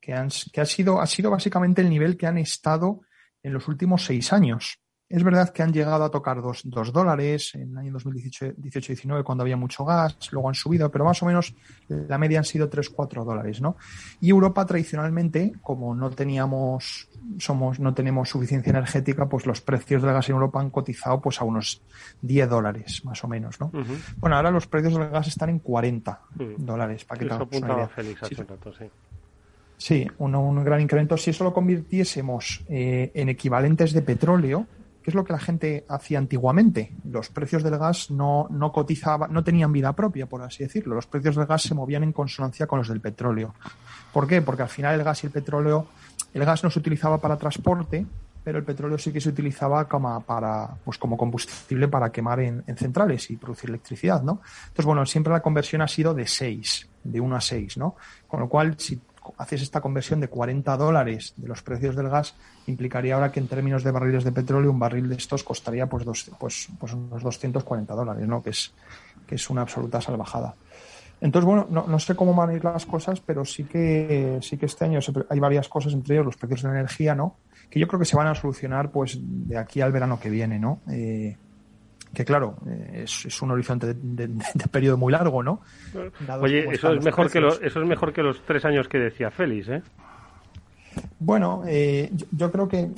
Speaker 14: que, han, que ha, sido, ha sido básicamente el nivel que han estado en los últimos seis años. Es verdad que han llegado a tocar dos, dólares en el año 2018-19 cuando había mucho gas, luego han subido, pero más o menos la media han sido 3-4 dólares, ¿no? Y Europa tradicionalmente, como no teníamos, somos, no tenemos suficiencia energética, pues los precios del gas en Europa han cotizado pues a unos 10 dólares, más o menos, ¿no? Bueno, ahora los precios del gas están en 40 dólares, para que te
Speaker 11: hagas Félix sí.
Speaker 14: Sí, un, gran incremento. Si eso lo convirtiésemos eh, en equivalentes de petróleo, que es lo que la gente hacía antiguamente, los precios del gas no, no cotizaban, no tenían vida propia, por así decirlo. Los precios del gas se movían en consonancia con los del petróleo. ¿Por qué? Porque al final el gas y el petróleo, el gas no se utilizaba para transporte, pero el petróleo sí que se utilizaba como, pues como combustible para quemar en, en, centrales y producir electricidad, ¿no? Entonces, bueno, siempre la conversión ha sido de 6, de 1 a 6, ¿no? Con lo cual, si haces esta conversión de 40 dólares de los precios del gas, implicaría ahora que en términos de barriles de petróleo, un barril de estos costaría pues, dos, pues, pues unos 240 dólares, ¿no? que, es, que es una absoluta salvajada. Entonces, bueno, no, no, sé cómo van a ir las cosas, pero sí que, sí que este año hay varias cosas, entre ellos los precios de la energía, ¿no? Que yo creo que se van a solucionar pues de aquí al verano que viene, ¿no? Eh, que claro, eh, es, un horizonte de, periodo muy largo, ¿no?
Speaker 11: Oye, eso es, mejor que los, eso es mejor que los tres años que decía Félix, ¿eh?
Speaker 14: Bueno, eh, yo, creo que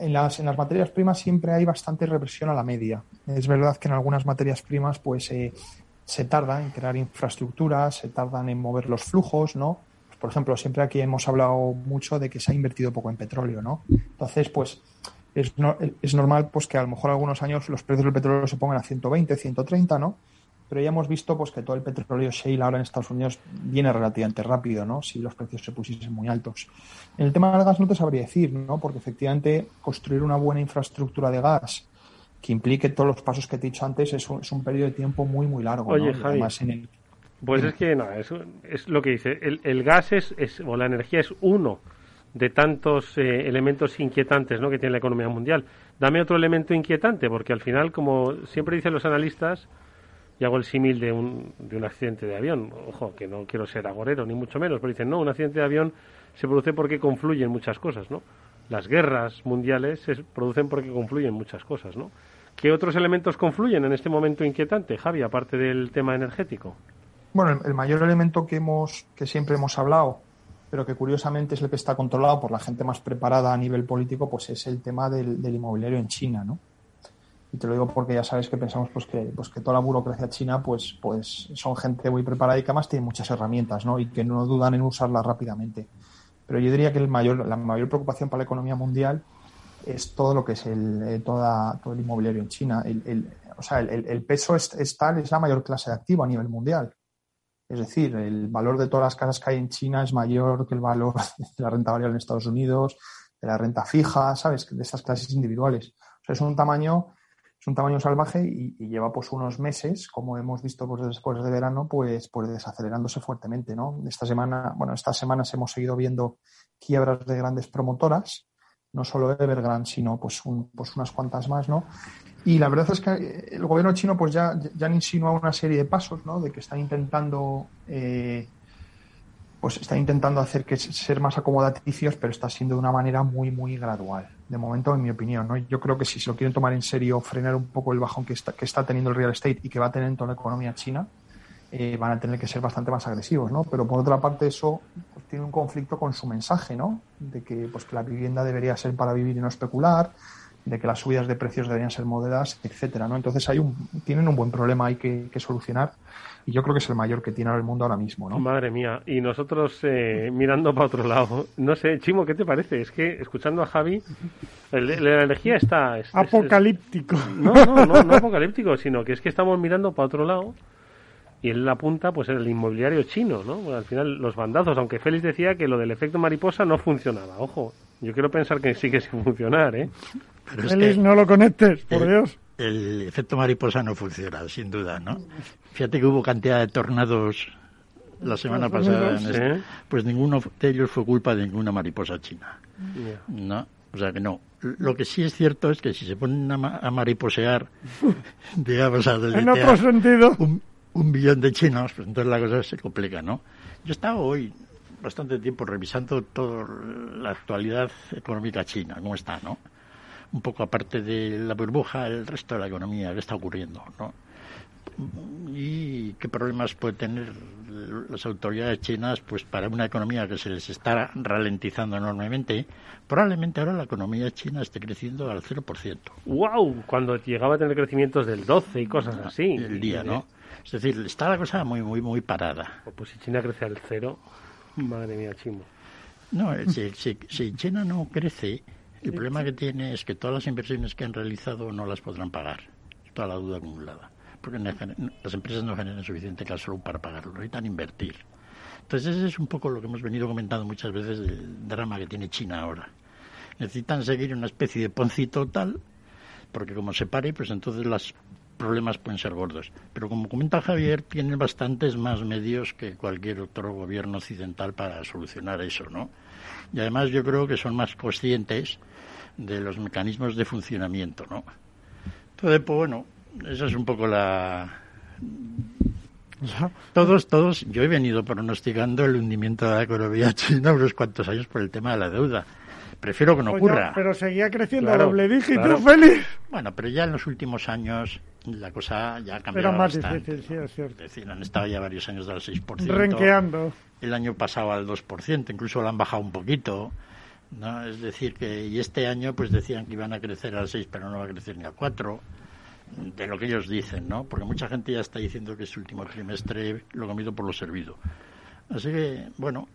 Speaker 14: en las, en las materias primas siempre hay bastante represión a la media. Es verdad que en algunas materias primas pues eh, se tarda en crear infraestructuras, se tardan en mover los flujos, ¿no? Pues, por ejemplo, siempre aquí hemos hablado mucho de que se ha invertido poco en petróleo, ¿no? Entonces, pues es, es normal pues que a lo mejor algunos años los precios del petróleo se pongan a 120, 130, ¿no? pero ya hemos visto pues que todo el petróleo shale ahora en Estados Unidos viene relativamente rápido, ¿no? Si los precios se pusiesen muy altos. En el tema del gas no te sabría decir, ¿no? Porque efectivamente construir una buena infraestructura de gas que implique todos los pasos que te he dicho antes es un, periodo de tiempo muy, muy largo.
Speaker 11: Oye, Javi, pues es que no, es, es, lo que dice. El, gas es, o la energía es uno de tantos eh, elementos inquietantes ¿no? que tiene la economía mundial. Dame otro elemento inquietante, porque al final, como siempre dicen los analistas, y hago el símil de un, de un accidente de avión. Ojo, que no quiero ser agorero, ni mucho menos, pero dicen, no, un accidente de avión se produce porque confluyen muchas cosas, ¿no? Las guerras mundiales se producen porque confluyen muchas cosas, ¿no? ¿Qué otros elementos confluyen en este momento inquietante, Javi, aparte del tema energético?
Speaker 14: Bueno, el, mayor elemento que, hemos, que siempre hemos hablado, pero que curiosamente es el que está controlado por la gente más preparada a nivel político, pues es el tema del, del inmobiliario en China, ¿no? y te lo digo porque ya sabes que pensamos pues que, pues que toda la burocracia china pues, pues son gente muy preparada y que además tiene muchas herramientas ¿no? y que no dudan en usarlas rápidamente. Pero yo diría que el mayor, la mayor preocupación para la economía mundial es todo lo que es el, eh, toda, todo el inmobiliario en China. El, o sea, el, peso es, tal, es la mayor clase de activo a nivel mundial. Es decir, el valor de todas las casas que hay en China es mayor que el valor de la renta variable en Estados Unidos, de la renta fija, ¿sabes? De estas clases individuales. O sea, es un tamaño es un tamaño salvaje y, lleva pues unos meses, como hemos visto pues, después de verano, pues, pues desacelerándose fuertemente, ¿no? Esta semana, bueno, estas semanas hemos seguido viendo quiebras de grandes promotoras, no solo Evergrande, sino pues, pues unas cuantas más, ¿no? Y la verdad es que el gobierno chino pues ya, ya han insinuado una serie de pasos, ¿no? De que están intentando eh, pues está intentando hacer que ser más acomodaticios, pero está siendo de una manera muy, muy gradual. De momento, en mi opinión, ¿no? Yo creo que si se lo quieren tomar en serio, frenar un poco el bajón que está, que está teniendo el real estate y que va a tener en toda la economía china, eh, van a tener que ser bastante más agresivos, ¿no? Pero por otra parte, eso pues, tiene un conflicto con su mensaje, ¿no? De que, pues, que la vivienda debería ser para vivir y no especular, de que las subidas de precios deberían ser moderadas, etcétera, ¿no? Entonces hay un, tienen un buen problema ahí que, que solucionar y yo creo que es el mayor que tiene el mundo ahora mismo, ¿no?
Speaker 11: Madre mía, y nosotros eh, mirando para otro lado. No sé, Chimo, ¿qué te parece? Es que escuchando a Javi, la energía está...
Speaker 13: apocalíptico.
Speaker 11: no, no, no, no apocalíptico, sino que es que estamos mirando para otro lado y él apunta pues el inmobiliario chino, ¿no? al final los bandazos, aunque Félix decía que lo del efecto mariposa no funcionaba. Ojo, yo quiero pensar que sigue sin funcionar, ¿eh?
Speaker 13: Félix, no lo conectes, por Dios
Speaker 12: el efecto mariposa no funciona, sin duda, ¿no? Fíjate que hubo cantidad de tornados la semana pasada, este, pues ninguno de ellos fue culpa de ninguna mariposa china, ¿no? O sea que no. Lo que sí es cierto es que si se ponen a, mariposear, digamos, a
Speaker 13: en otro sentido,
Speaker 12: un, un billón de chinos, pues entonces la cosa se complica, ¿no? Yo he estado hoy bastante tiempo revisando toda la actualidad económica china, cómo está, ¿no? un poco aparte de la burbuja, el resto de la economía, qué está ocurriendo, ¿no? y qué problemas pueden tener las autoridades chinas pues para una economía que se les está ralentizando enormemente probablemente ahora la economía china esté creciendo al 0%.
Speaker 11: ¡Wow! Cuando llegaba a tener crecimientos del 12 y cosas así.
Speaker 12: El día, ¿no? Es decir, está la cosa muy muy muy parada.
Speaker 11: Pues si China crece al cero, madre mía, chimo.
Speaker 12: No, si, si China no crece, el problema que tiene es que todas las inversiones que han realizado no las podrán pagar. Toda la duda acumulada. Porque las empresas no generan suficiente cash para pagarlo. Necesitan invertir. Entonces ese es un poco lo que hemos venido comentando muchas veces del drama que tiene China ahora. Necesitan seguir una especie de poncito tal, porque como se pare, pues entonces los problemas pueden ser gordos. Pero como comenta Javier, tienen bastantes más medios que cualquier otro gobierno occidental para solucionar eso, ¿no? Y además yo creo que son más conscientes de los mecanismos de funcionamiento, ¿no? Entonces, pues bueno, esa es un poco la... Todos, todos, yo he venido pronosticando el hundimiento de la economía china unos cuantos años por el tema de la deuda. Prefiero que no ocurra.
Speaker 13: pero seguía creciendo a doble dígito, feliz.
Speaker 12: Bueno, pero ya en los últimos años la cosa ya ha cambiado Era más
Speaker 13: difícil, sí, es cierto.
Speaker 12: Es decir, han estado ya varios años del 6%.
Speaker 13: Renqueando.
Speaker 12: El año pasado al 2%, incluso lo han bajado un poquito. ¿no? Es decir, que y este año pues decían que iban a crecer al 6, pero no va a crecer ni al 4, de lo que ellos dicen, ¿no? Porque mucha gente ya está diciendo que es último trimestre lo comido por lo servido. Así que, bueno,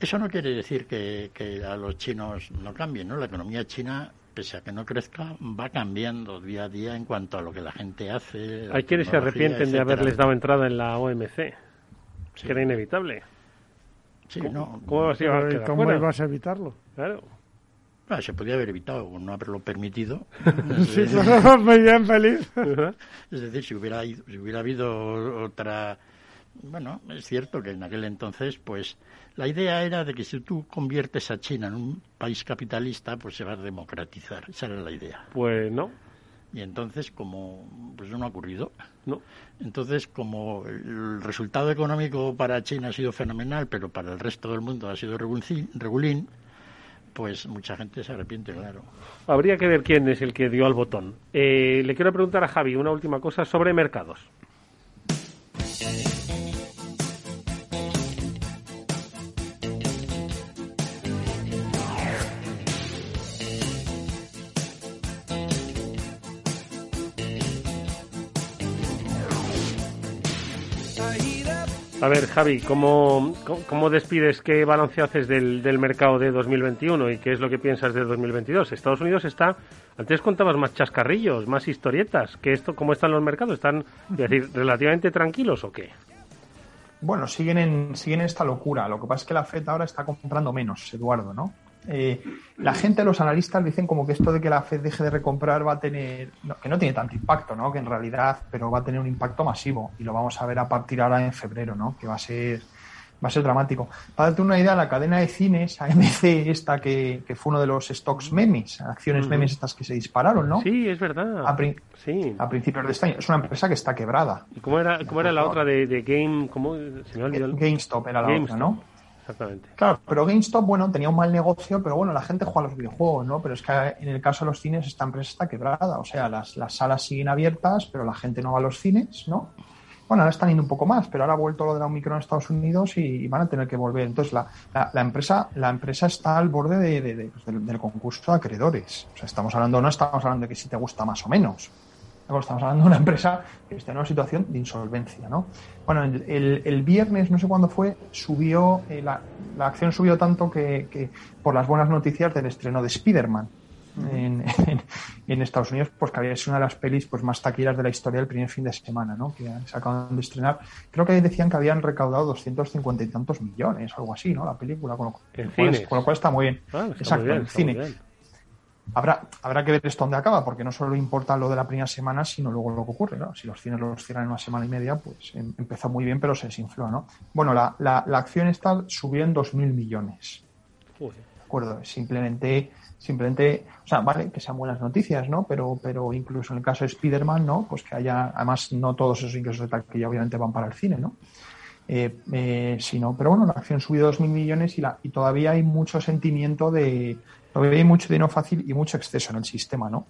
Speaker 12: eso no quiere decir que, que a los chinos no cambien, ¿no? La economía china pese a que no crezca, va cambiando día a día en cuanto a lo que la gente hace.
Speaker 11: Hay quienes se arrepienten de haberles dado entrada en la OMC, que era inevitable.
Speaker 12: Sí, no.
Speaker 11: ¿Cómo, vas a,
Speaker 13: ¿Cómo ibas a evitarlo?
Speaker 11: Claro.
Speaker 12: Ah, se podía haber evitado no haberlo permitido.
Speaker 13: sí, feliz.
Speaker 12: es decir, si hubiera, si hubiera habido otra... Bueno, es cierto que en aquel entonces, pues, la idea era de que si tú conviertes a China en un país capitalista, pues se va a democratizar. Esa era la idea.
Speaker 11: Pues no.
Speaker 12: Y entonces, como pues no ha ocurrido.
Speaker 11: No.
Speaker 12: Entonces, como el resultado económico para China ha sido fenomenal, pero para el resto del mundo ha sido regulín, pues mucha gente se arrepiente, claro.
Speaker 11: Habría que ver quién es el que dio al botón. Eh, le quiero preguntar a Javi una última cosa sobre mercados. A ver, Javi, ¿cómo, cómo despides, qué balance haces del, del, mercado de 2021 y qué es lo que piensas de 2022? Estados Unidos está, antes contabas más chascarrillos, más historietas, que esto, ¿cómo están los mercados? ¿Están, decir, relativamente tranquilos o qué?
Speaker 14: Bueno, siguen en, siguen en esta locura. Lo que pasa es que la FED ahora está comprando menos, Eduardo, ¿no? Eh, la gente, los analistas dicen como que esto de que la Fed deje de recomprar va a tener, que no tiene tanto impacto, ¿no? Que en realidad, pero va a tener un impacto masivo y lo vamos a ver a partir ahora en febrero, ¿no? Que va a ser va a ser dramático. Para darte una idea, la cadena de cines, AMC, esta que, que fue uno de los stocks memes, acciones memes estas que se dispararon, ¿no?
Speaker 11: Sí, es verdad.
Speaker 14: A,
Speaker 11: sí.
Speaker 14: a principios de este año. Es una empresa que está quebrada.
Speaker 11: ¿Y cómo era, cómo era la otra de, de Game? ¿cómo, se me
Speaker 14: GameStop era la otra, ¿no?
Speaker 11: Exactamente.
Speaker 14: Claro, pero GameStop, bueno, tenía un mal negocio, pero bueno, la gente juega a los videojuegos, ¿no? Pero es que en el caso de los cines, esta empresa está quebrada. O sea, las, las salas siguen abiertas, pero la gente no va a los cines, ¿no? Bueno, ahora están yendo un poco más, pero ahora ha vuelto lo de la Omicron en Estados Unidos y, van a tener que volver. Entonces, la, la, empresa, la empresa está al borde de, pues, del, del, concurso de acreedores. O sea, estamos hablando, no estamos hablando de que si te gusta más o menos estamos hablando de una empresa que está en una situación de insolvencia, ¿no? Bueno, el, el, viernes, no sé cuándo fue, subió, eh, la, la, acción subió tanto que, por las buenas noticias del estreno de Spider-Man en, en, Estados Unidos, pues que había sido una de las pelis pues, más taquilleras de la historia del primer fin de semana, ¿no? Que se acaban de estrenar. Creo que decían que habían recaudado 250 y tantos millones, algo así, ¿no? La película, con lo, cual, con lo cual está muy bien.
Speaker 11: Ah,
Speaker 14: Exacto,
Speaker 11: el
Speaker 14: cine. Habrá, habrá que ver esto dónde acaba, porque no solo importa lo de la primera semana, sino luego lo que ocurre. ¿no? Si los cines los cierran en una semana y media, pues em, empezó muy bien, pero se desinfló. ¿no? Bueno, la, la, la acción está subió en 2.000 millones. ¿De acuerdo? Simplemente, simplemente, o sea, vale, que sean buenas noticias, ¿no? Pero, pero incluso en el caso de Spider-Man, ¿no? Pues que haya, además, no todos esos ingresos de taquilla obviamente van para el cine, ¿no? Eh, eh, sino, pero bueno, la acción subió 2.000 millones y, la, y todavía hay mucho sentimiento de, todavía hay mucho dinero fácil y mucho exceso en el sistema, ¿no?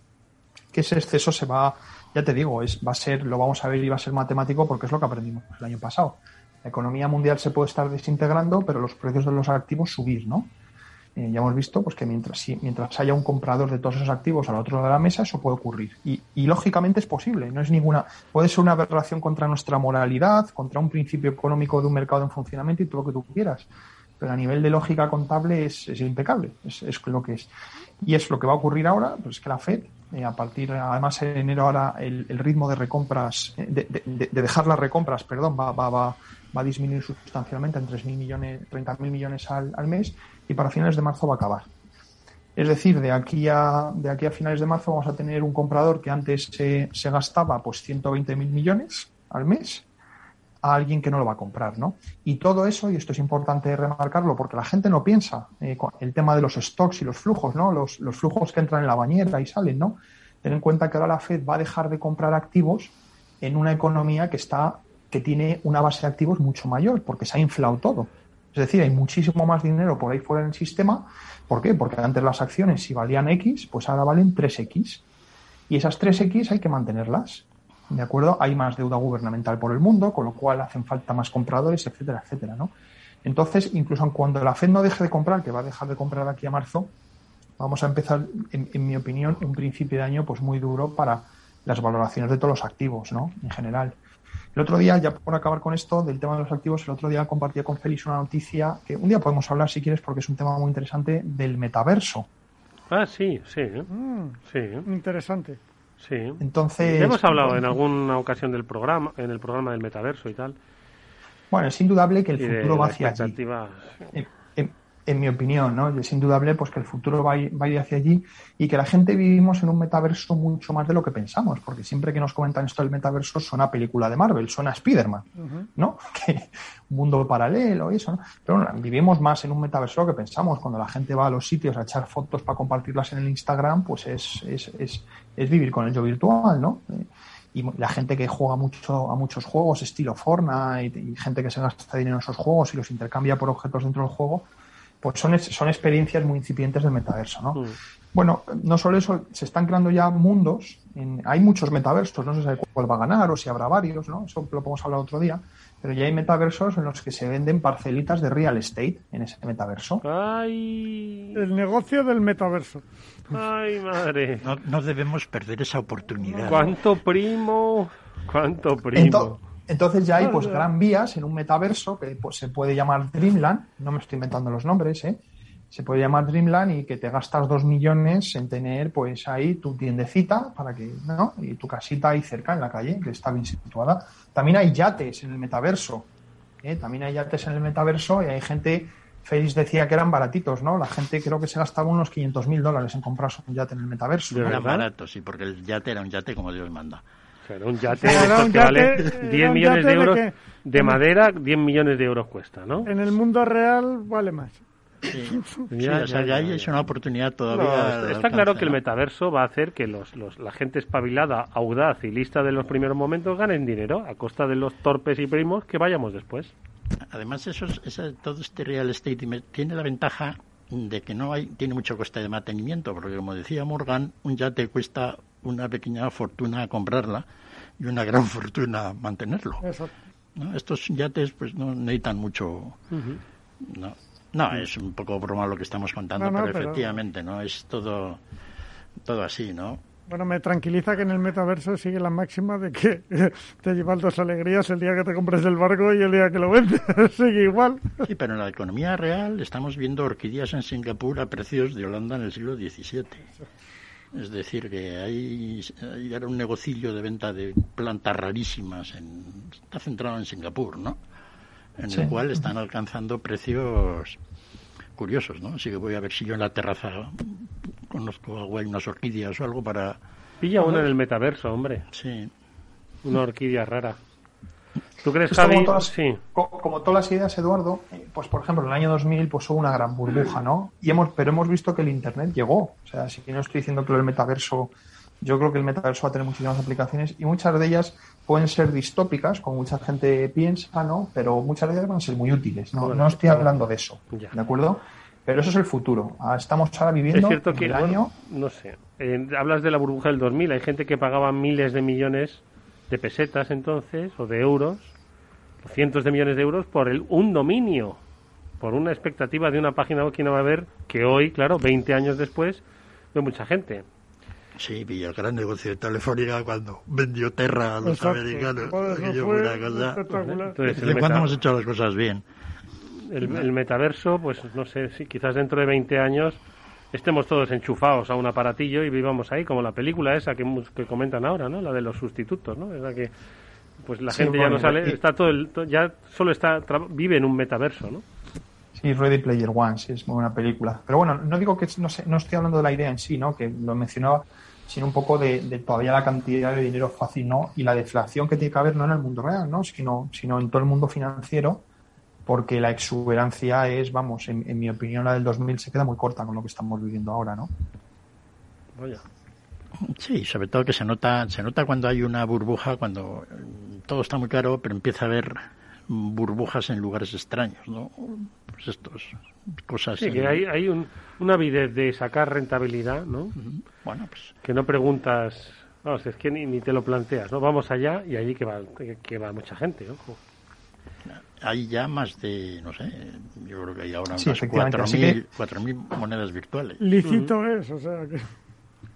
Speaker 14: Que ese exceso se va, ya te digo, es, va a ser, lo vamos a ver y va a ser matemático porque es lo que aprendimos el año pasado. La economía mundial se puede estar desintegrando, pero los precios de los activos subir, ¿no? Eh, ya hemos visto pues que mientras, mientras haya un comprador de todos esos activos al otro lado de la mesa, eso puede ocurrir. Y, y, lógicamente es posible, no es ninguna. Puede ser una aberración contra nuestra moralidad, contra un principio económico de un mercado en funcionamiento y todo lo que tú quieras. Pero a nivel de lógica contable es, impecable, es, lo que es. Y es lo que va a ocurrir ahora, pues que la Fed, eh, a partir, además en enero ahora el, ritmo de recompras, de, de, de, dejar las recompras, perdón, va, a disminuir sustancialmente en 3.000 millones, 30.000 millones al, mes y para finales de marzo va a acabar. Es decir, de aquí a, de aquí a finales de marzo vamos a tener un comprador que antes se, se gastaba pues 120 mil millones al mes a alguien que no lo va a comprar, ¿no? Y todo eso, y esto es importante remarcarlo, porque la gente no piensa eh, el tema de los stocks y los flujos, ¿no? Los, flujos que entran en la bañera y salen, ¿no? Ten en cuenta que ahora la Fed va a dejar de comprar activos en una economía que está, que tiene una base de activos mucho mayor, porque se ha inflado todo. Es decir, hay muchísimo más dinero por ahí fuera en el sistema. ¿Por qué? Porque antes las acciones, si valían X, pues ahora valen 3X. Y esas 3X hay que mantenerlas. ¿De acuerdo? Hay más deuda gubernamental por el mundo, con lo cual hacen falta más compradores, etcétera, etcétera, ¿no? Entonces, incluso cuando la Fed no deje de comprar, que va a dejar de comprar aquí a marzo, vamos a empezar, en, en mi opinión, un principio de año pues muy duro para las valoraciones de todos los activos, ¿no? En general. El otro día, ya por acabar con esto del tema de los activos, el otro día compartía con Félix una noticia que un día podemos hablar, si quieres, porque es un tema muy interesante, del metaverso.
Speaker 11: Ah, sí, sí.
Speaker 13: Mm,
Speaker 11: sí.
Speaker 13: Interesante.
Speaker 11: Sí.
Speaker 14: Entonces.
Speaker 11: Hemos hablado en alguna ocasión del programa, en el programa del metaverso y tal.
Speaker 14: Bueno, es indudable que el futuro va hacia allí.
Speaker 11: expectativa.
Speaker 14: En, mi opinión, ¿no? Es indudable pues que el futuro va a, ir, va a ir hacia allí y que la gente vivimos en un metaverso mucho más de lo que pensamos, porque siempre que nos comentan esto del metaverso suena a película de Marvel, suena a Spider-Man, ¿no? Que un mundo paralelo y eso, ¿no? Pero bueno, vivimos más en un metaverso de lo que pensamos. Cuando la gente va a los sitios a echar fotos para compartirlas en el Instagram, pues es, es, es, es vivir con el yo virtual, ¿no? Eh, y la gente que juega mucho a muchos juegos, estilo Fortnite, y gente que se gasta dinero en esos juegos y los intercambia por objetos dentro del juego, pues son, es- son experiencias muy incipientes del metaverso, ¿no? Bueno, no solo eso, se están creando ya mundos, en- hay muchos metaversos, no se sabe cuál va a ganar o si habrá varios, ¿no? Eso lo podemos hablar otro día, pero ya hay metaversos en los que se venden parcelitas de real estate en ese metaverso.
Speaker 11: Ay,
Speaker 13: El negocio del metaverso.
Speaker 11: ay, madre.
Speaker 12: No, no debemos perder esa oportunidad.
Speaker 11: ¿Cuánto primo? ¿Cuánto primo?
Speaker 14: Entonces ya hay pues gran vías en un metaverso que pues, se puede llamar Dreamland, no me estoy inventando los nombres, ¿eh? se puede llamar Dreamland y que te gastas dos millones en tener pues ahí tu tiendecita para que, ¿no? Y tu casita ahí cerca en la calle, que está bien situada. También hay yates en el metaverso, ¿eh? También hay yates en el metaverso y hay gente, Félix decía que eran baratitos, ¿no? La gente creo que se gastaba unos 500 mil dólares en comprarse un yate en el metaverso.
Speaker 12: Era barato, sí, porque el yate era un yate como Dios manda.
Speaker 11: Un yate de estos
Speaker 13: un
Speaker 11: que
Speaker 13: yate-
Speaker 11: vale
Speaker 13: era
Speaker 11: 10
Speaker 13: un
Speaker 11: millones
Speaker 13: yate
Speaker 11: de
Speaker 13: de
Speaker 11: euros
Speaker 13: que-
Speaker 11: de madera, 10 millones de euros cuesta, ¿no?
Speaker 13: En el mundo real vale más.
Speaker 12: Sí,
Speaker 11: Ya,
Speaker 12: o sea,
Speaker 11: ya,
Speaker 12: ya, es una oportunidad
Speaker 11: No,
Speaker 12: todavía.
Speaker 11: está,
Speaker 12: al
Speaker 11: está claro
Speaker 12: alcance,
Speaker 11: que el
Speaker 12: ¿no?
Speaker 11: metaverso va a hacer que los, los- la gente espabilada, audaz y lista de los primeros momentos ganen dinero a costa de los torpes y primos que vayamos después.
Speaker 12: Además, eso, es- esa- todo este real estate tiene la ventaja de que no hay tiene mucho coste de mantenimiento, porque como decía Morgan, un yate cuesta una pequeña fortuna comprarla y una gran fortuna mantenerlo. ¿no? Estos yates pues no necesitan mucho. No, no es un poco broma lo que estamos contando,
Speaker 13: No, no,
Speaker 12: pero,
Speaker 13: pero-
Speaker 12: efectivamente no es todo todo así, ¿no?
Speaker 13: Bueno, me tranquiliza que en el metaverso sigue la máxima de que te llevas dos alegrías el día que te compres el barco y el día que lo vendes. sigue igual.
Speaker 12: Sí, pero en la economía real estamos viendo orquídeas en Singapur a precios de Holanda en el siglo XVII. Es decir, que hay, hay ahora un negocillo de venta de plantas rarísimas. En, está centrado en Singapur, ¿no? En
Speaker 14: Sí.
Speaker 12: el cual están alcanzando precios curiosos, ¿no? Así que voy a ver si yo en la terraza conozco algo, hay unas orquídeas o algo para...
Speaker 11: Pilla una en el metaverso, hombre.
Speaker 12: Sí.
Speaker 11: Una orquídea rara. ¿Tú crees, Javi?
Speaker 14: como todas,
Speaker 11: Sí.
Speaker 14: co- como todas las ideas, Eduardo, eh, pues por ejemplo, en el año 2000 pues hubo una gran burbuja, ¿no? Y hemos, pero hemos visto que el Internet llegó. O sea, si no estoy diciendo que del metaverso, yo creo que el metaverso va a tener muchísimas aplicaciones y muchas de ellas pueden ser distópicas, como mucha gente piensa, ¿no? Pero muchas de ellas van a ser muy útiles. No, no estoy hablando de eso, ¿de acuerdo? Pero eso es el futuro. Ah, Estamos ahora viviendo
Speaker 11: Es cierto que,
Speaker 14: el
Speaker 11: bueno,
Speaker 14: año...
Speaker 11: no sé, eh, hablas de la burbuja del 2000, hay gente que pagaba miles de millones de pesetas entonces, o de euros, o cientos de millones de euros por el, un dominio, por una expectativa de una página web que no va a ver, que hoy, claro, 20 años después, ve mucha gente.
Speaker 12: Sí, vi el gran negocio de Telefónica cuando vendió Terra a los
Speaker 11: Exacto.
Speaker 12: americanos.
Speaker 11: Pues fue
Speaker 12: una cosa-.
Speaker 11: Entonces,
Speaker 12: ¿Desde
Speaker 11: el meta-
Speaker 12: cuándo hemos hecho las cosas bien?
Speaker 11: El, el metaverso, pues no sé, si quizás dentro de 20 años estemos todos enchufados a un aparatillo y vivamos ahí, como la película esa que, que comentan ahora, ¿no? La de los sustitutos, ¿no? Es la que, pues la
Speaker 14: Sí,
Speaker 11: gente ya no sale,
Speaker 14: y-
Speaker 11: está todo el, ya solo está, vive en un metaverso, ¿no?
Speaker 14: Sí, Ready Player One, sí, es muy buena película. Pero bueno, no digo que no, sé, no estoy hablando de la idea en sí, ¿no? Que lo mencionaba, sino un poco de, de todavía la cantidad de dinero fácil, ¿no? Y la deflación que tiene que haber no en el mundo real, ¿no? Sino, sino en todo el mundo financiero, porque la exuberancia es, vamos, en, en mi opinión, la del 2000 se queda muy corta con lo que estamos viviendo ahora, ¿no?
Speaker 11: Vaya.
Speaker 12: Sí, sobre todo que se nota, se nota cuando hay una burbuja, cuando eh, todo está muy caro, pero empieza a haber burbujas en lugares extraños, ¿no? Pues estos cosas.
Speaker 11: Sí,
Speaker 12: en-
Speaker 11: que hay, hay un, una avidez de sacar rentabilidad, ¿no?
Speaker 12: Bueno, pues
Speaker 11: Que no preguntas, vamos, es que ni, ni te lo planteas, ¿no? Vamos allá y allí que va, que, que va mucha gente, ojo.
Speaker 12: Hay ya más de, no sé, yo creo que hay ahora sí, unas 4.000 monedas virtuales.
Speaker 13: Lícito es, o sea que...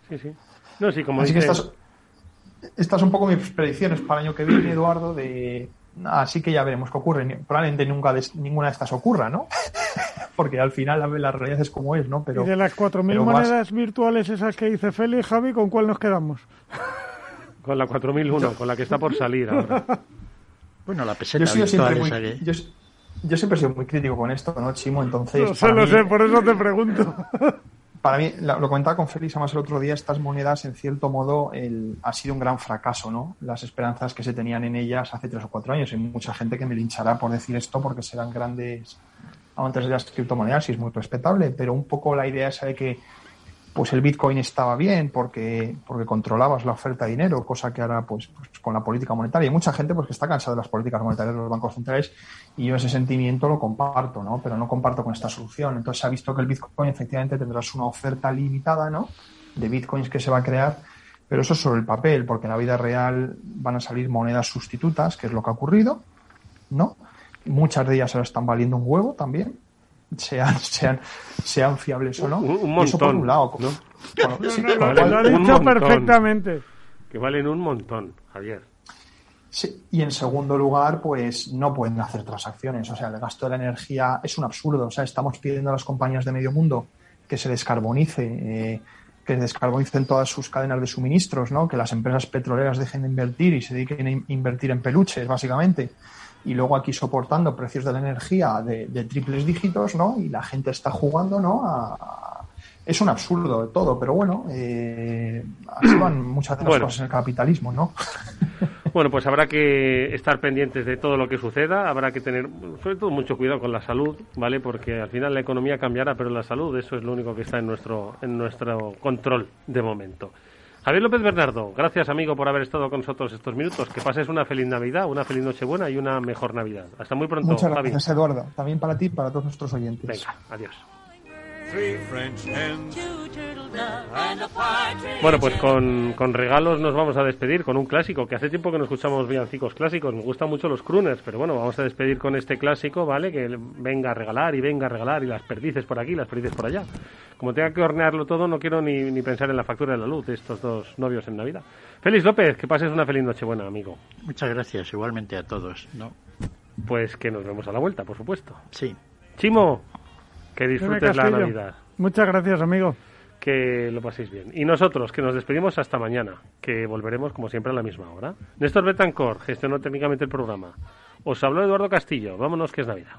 Speaker 11: Sí, sí. No, sí, como
Speaker 14: Así que estas, estas son un poco mis predicciones para el año que viene, Eduardo, de... Así que ya veremos qué ocurre. Probablemente nunca ninguna de estas ocurra, ¿no? Porque al final la, realidad es como es, ¿no? Pero,
Speaker 13: y de las 4.000 monedas virtuales esas que dice Félix, Javi, ¿con cuál nos quedamos?
Speaker 11: Con la 4001, con la que está por salir ahora.
Speaker 12: Bueno, la peseta yo virtual esa que...
Speaker 14: yo, siempre he sido muy crítico con esto, ¿no, Chimo? Entonces...
Speaker 13: No sé, lo sé, por eso te pregunto.
Speaker 14: Para mí, lo comentaba con Félix además el otro día, estas monedas, en cierto modo, el, ha sido un gran fracaso, ¿no? Las esperanzas que se tenían en ellas hace tres o cuatro años. Hay mucha gente que me linchará por decir esto porque serán grandes amantes de las criptomonedas y es muy respetable, pero un poco la idea esa de que pues el Bitcoin estaba bien porque, porque controlabas la oferta de dinero, cosa que ahora pues, pues con la política monetaria. Hay mucha gente pues que está cansada de las políticas monetarias de los bancos centrales y yo ese sentimiento lo comparto, ¿no? Pero no comparto con esta solución. Entonces se ha visto que el Bitcoin efectivamente tendrás una oferta limitada, ¿no? De Bitcoins que se va a crear, pero eso es sobre el papel, porque en la vida real van a salir monedas sustitutas, que es lo que ha ocurrido, ¿no? Muchas de ellas ahora están valiendo un huevo también, sean, sean, sean fiables o no.
Speaker 11: Un, montón. por un lado. ¿no?
Speaker 13: lo ha dicho perfectamente.
Speaker 11: Que valen un montón, Javier.
Speaker 14: Sí, y en segundo lugar, pues no pueden hacer transacciones. O sea, el gasto de la energía es un absurdo. O sea, estamos pidiendo a las compañías de medio mundo que se descarbonice, eh, que descarbonicen todas sus cadenas de suministros, ¿no? Que las empresas petroleras dejen de invertir y se dediquen a invertir en peluches, básicamente y luego aquí soportando precios de la energía de, triples dígitos, ¿no? Y la gente está jugando, ¿no? Es un absurdo todo, pero bueno, eh, así van muchas de las cosas en el capitalismo, ¿no?
Speaker 11: Bueno, pues habrá que estar pendientes de todo lo que suceda, habrá que tener sobre todo mucho cuidado con la salud, ¿vale? Porque al final la economía cambiará, pero la salud, eso es lo único que está en nuestro, en nuestro control de momento. Javier López Bernardo, gracias amigo por haber estado con nosotros estos minutos. Que pases una feliz Navidad, una feliz Nochebuena y una mejor Navidad. Hasta muy pronto.
Speaker 14: Muchas gracias, Eduardo. También para ti y para todos nuestros oyentes.
Speaker 11: Venga, adiós. Bueno, pues con, con, regalos nos vamos a despedir con un clásico, que hace tiempo que no escuchamos villancicos clásicos, me gustan mucho los crooners, pero bueno, vamos a despedir con este clásico, ¿vale? Que venga a regalar y venga a regalar y las perdices por aquí, las perdices por allá. Como tenga que hornearlo todo, no quiero ni, ni pensar en la factura de la luz de estos dos novios en Navidad. Félix López, que pases una feliz noche buena, amigo.
Speaker 12: Muchas gracias, igualmente a todos, ¿no?
Speaker 11: Pues que nos vemos a la vuelta, por supuesto.
Speaker 12: Sí.
Speaker 11: Chimo, que disfrutes la Navidad.
Speaker 13: Muchas gracias, amigo.
Speaker 11: Que lo paséis bien. Y nosotros, que nos despedimos hasta mañana, que volveremos como siempre a la misma hora. Néstor Betancourt gestionó técnicamente el programa. Os habló Eduardo Castillo. Vámonos, que es Navidad.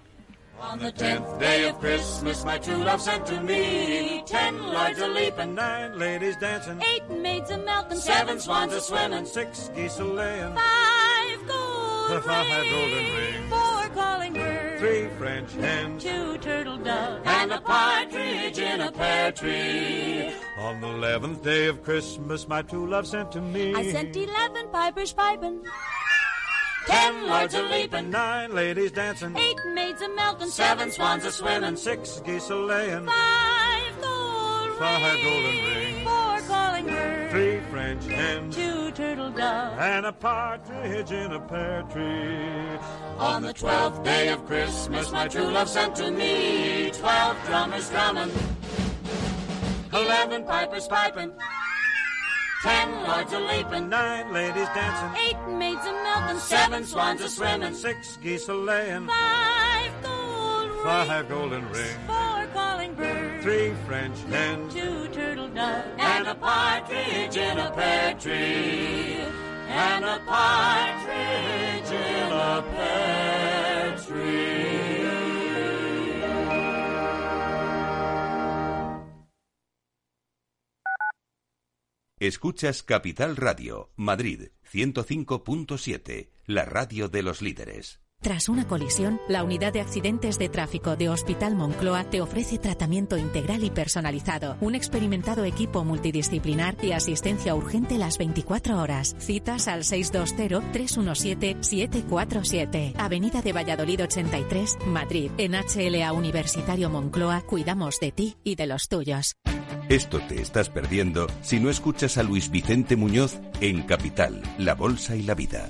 Speaker 11: On the tenth day of Christmas, my true love sent to me ten lords a leaping, nine ladies dancing, eight maids a milking, seven swans a swimming, six geese a laying, five gold rings, four calling birds, three French hens, two turtle doves, and a partridge in a pear tree. On the eleventh day of Christmas, my true love sent to me. I sent eleven pipers piping. Ten lords a leaping, nine ladies dancing, eight maids a milking, seven swans a swimming, six geese a laying, five gold five golden rings, four calling birds, three French hens, two turtle doves, and a partridge in a pear tree. On the twelfth day of Christmas, my true love sent to me twelve drummers drumming, eleven pipers piping. Ten lords a leaping, nine ladies dancing, eight maids a milking, seven swans a swimming, six geese a laying, five gold rings, five golden rings, four calling birds, three French hens, two turtle doves, and a partridge in a pear tree, and a partridge in a pear tree.
Speaker 9: Escuchas Capital Radio, Madrid 105.7, la radio de los líderes.
Speaker 10: Tras una colisión, la Unidad de Accidentes de Tráfico de Hospital Moncloa te ofrece tratamiento integral y personalizado, un experimentado equipo multidisciplinar y asistencia urgente las 24 horas. Citas al 620-317-747. Avenida de Valladolid 83, Madrid. En HLA Universitario Moncloa cuidamos de ti y de los tuyos.
Speaker 9: Esto te estás perdiendo si no escuchas a Luis Vicente Muñoz en Capital, La Bolsa y la Vida.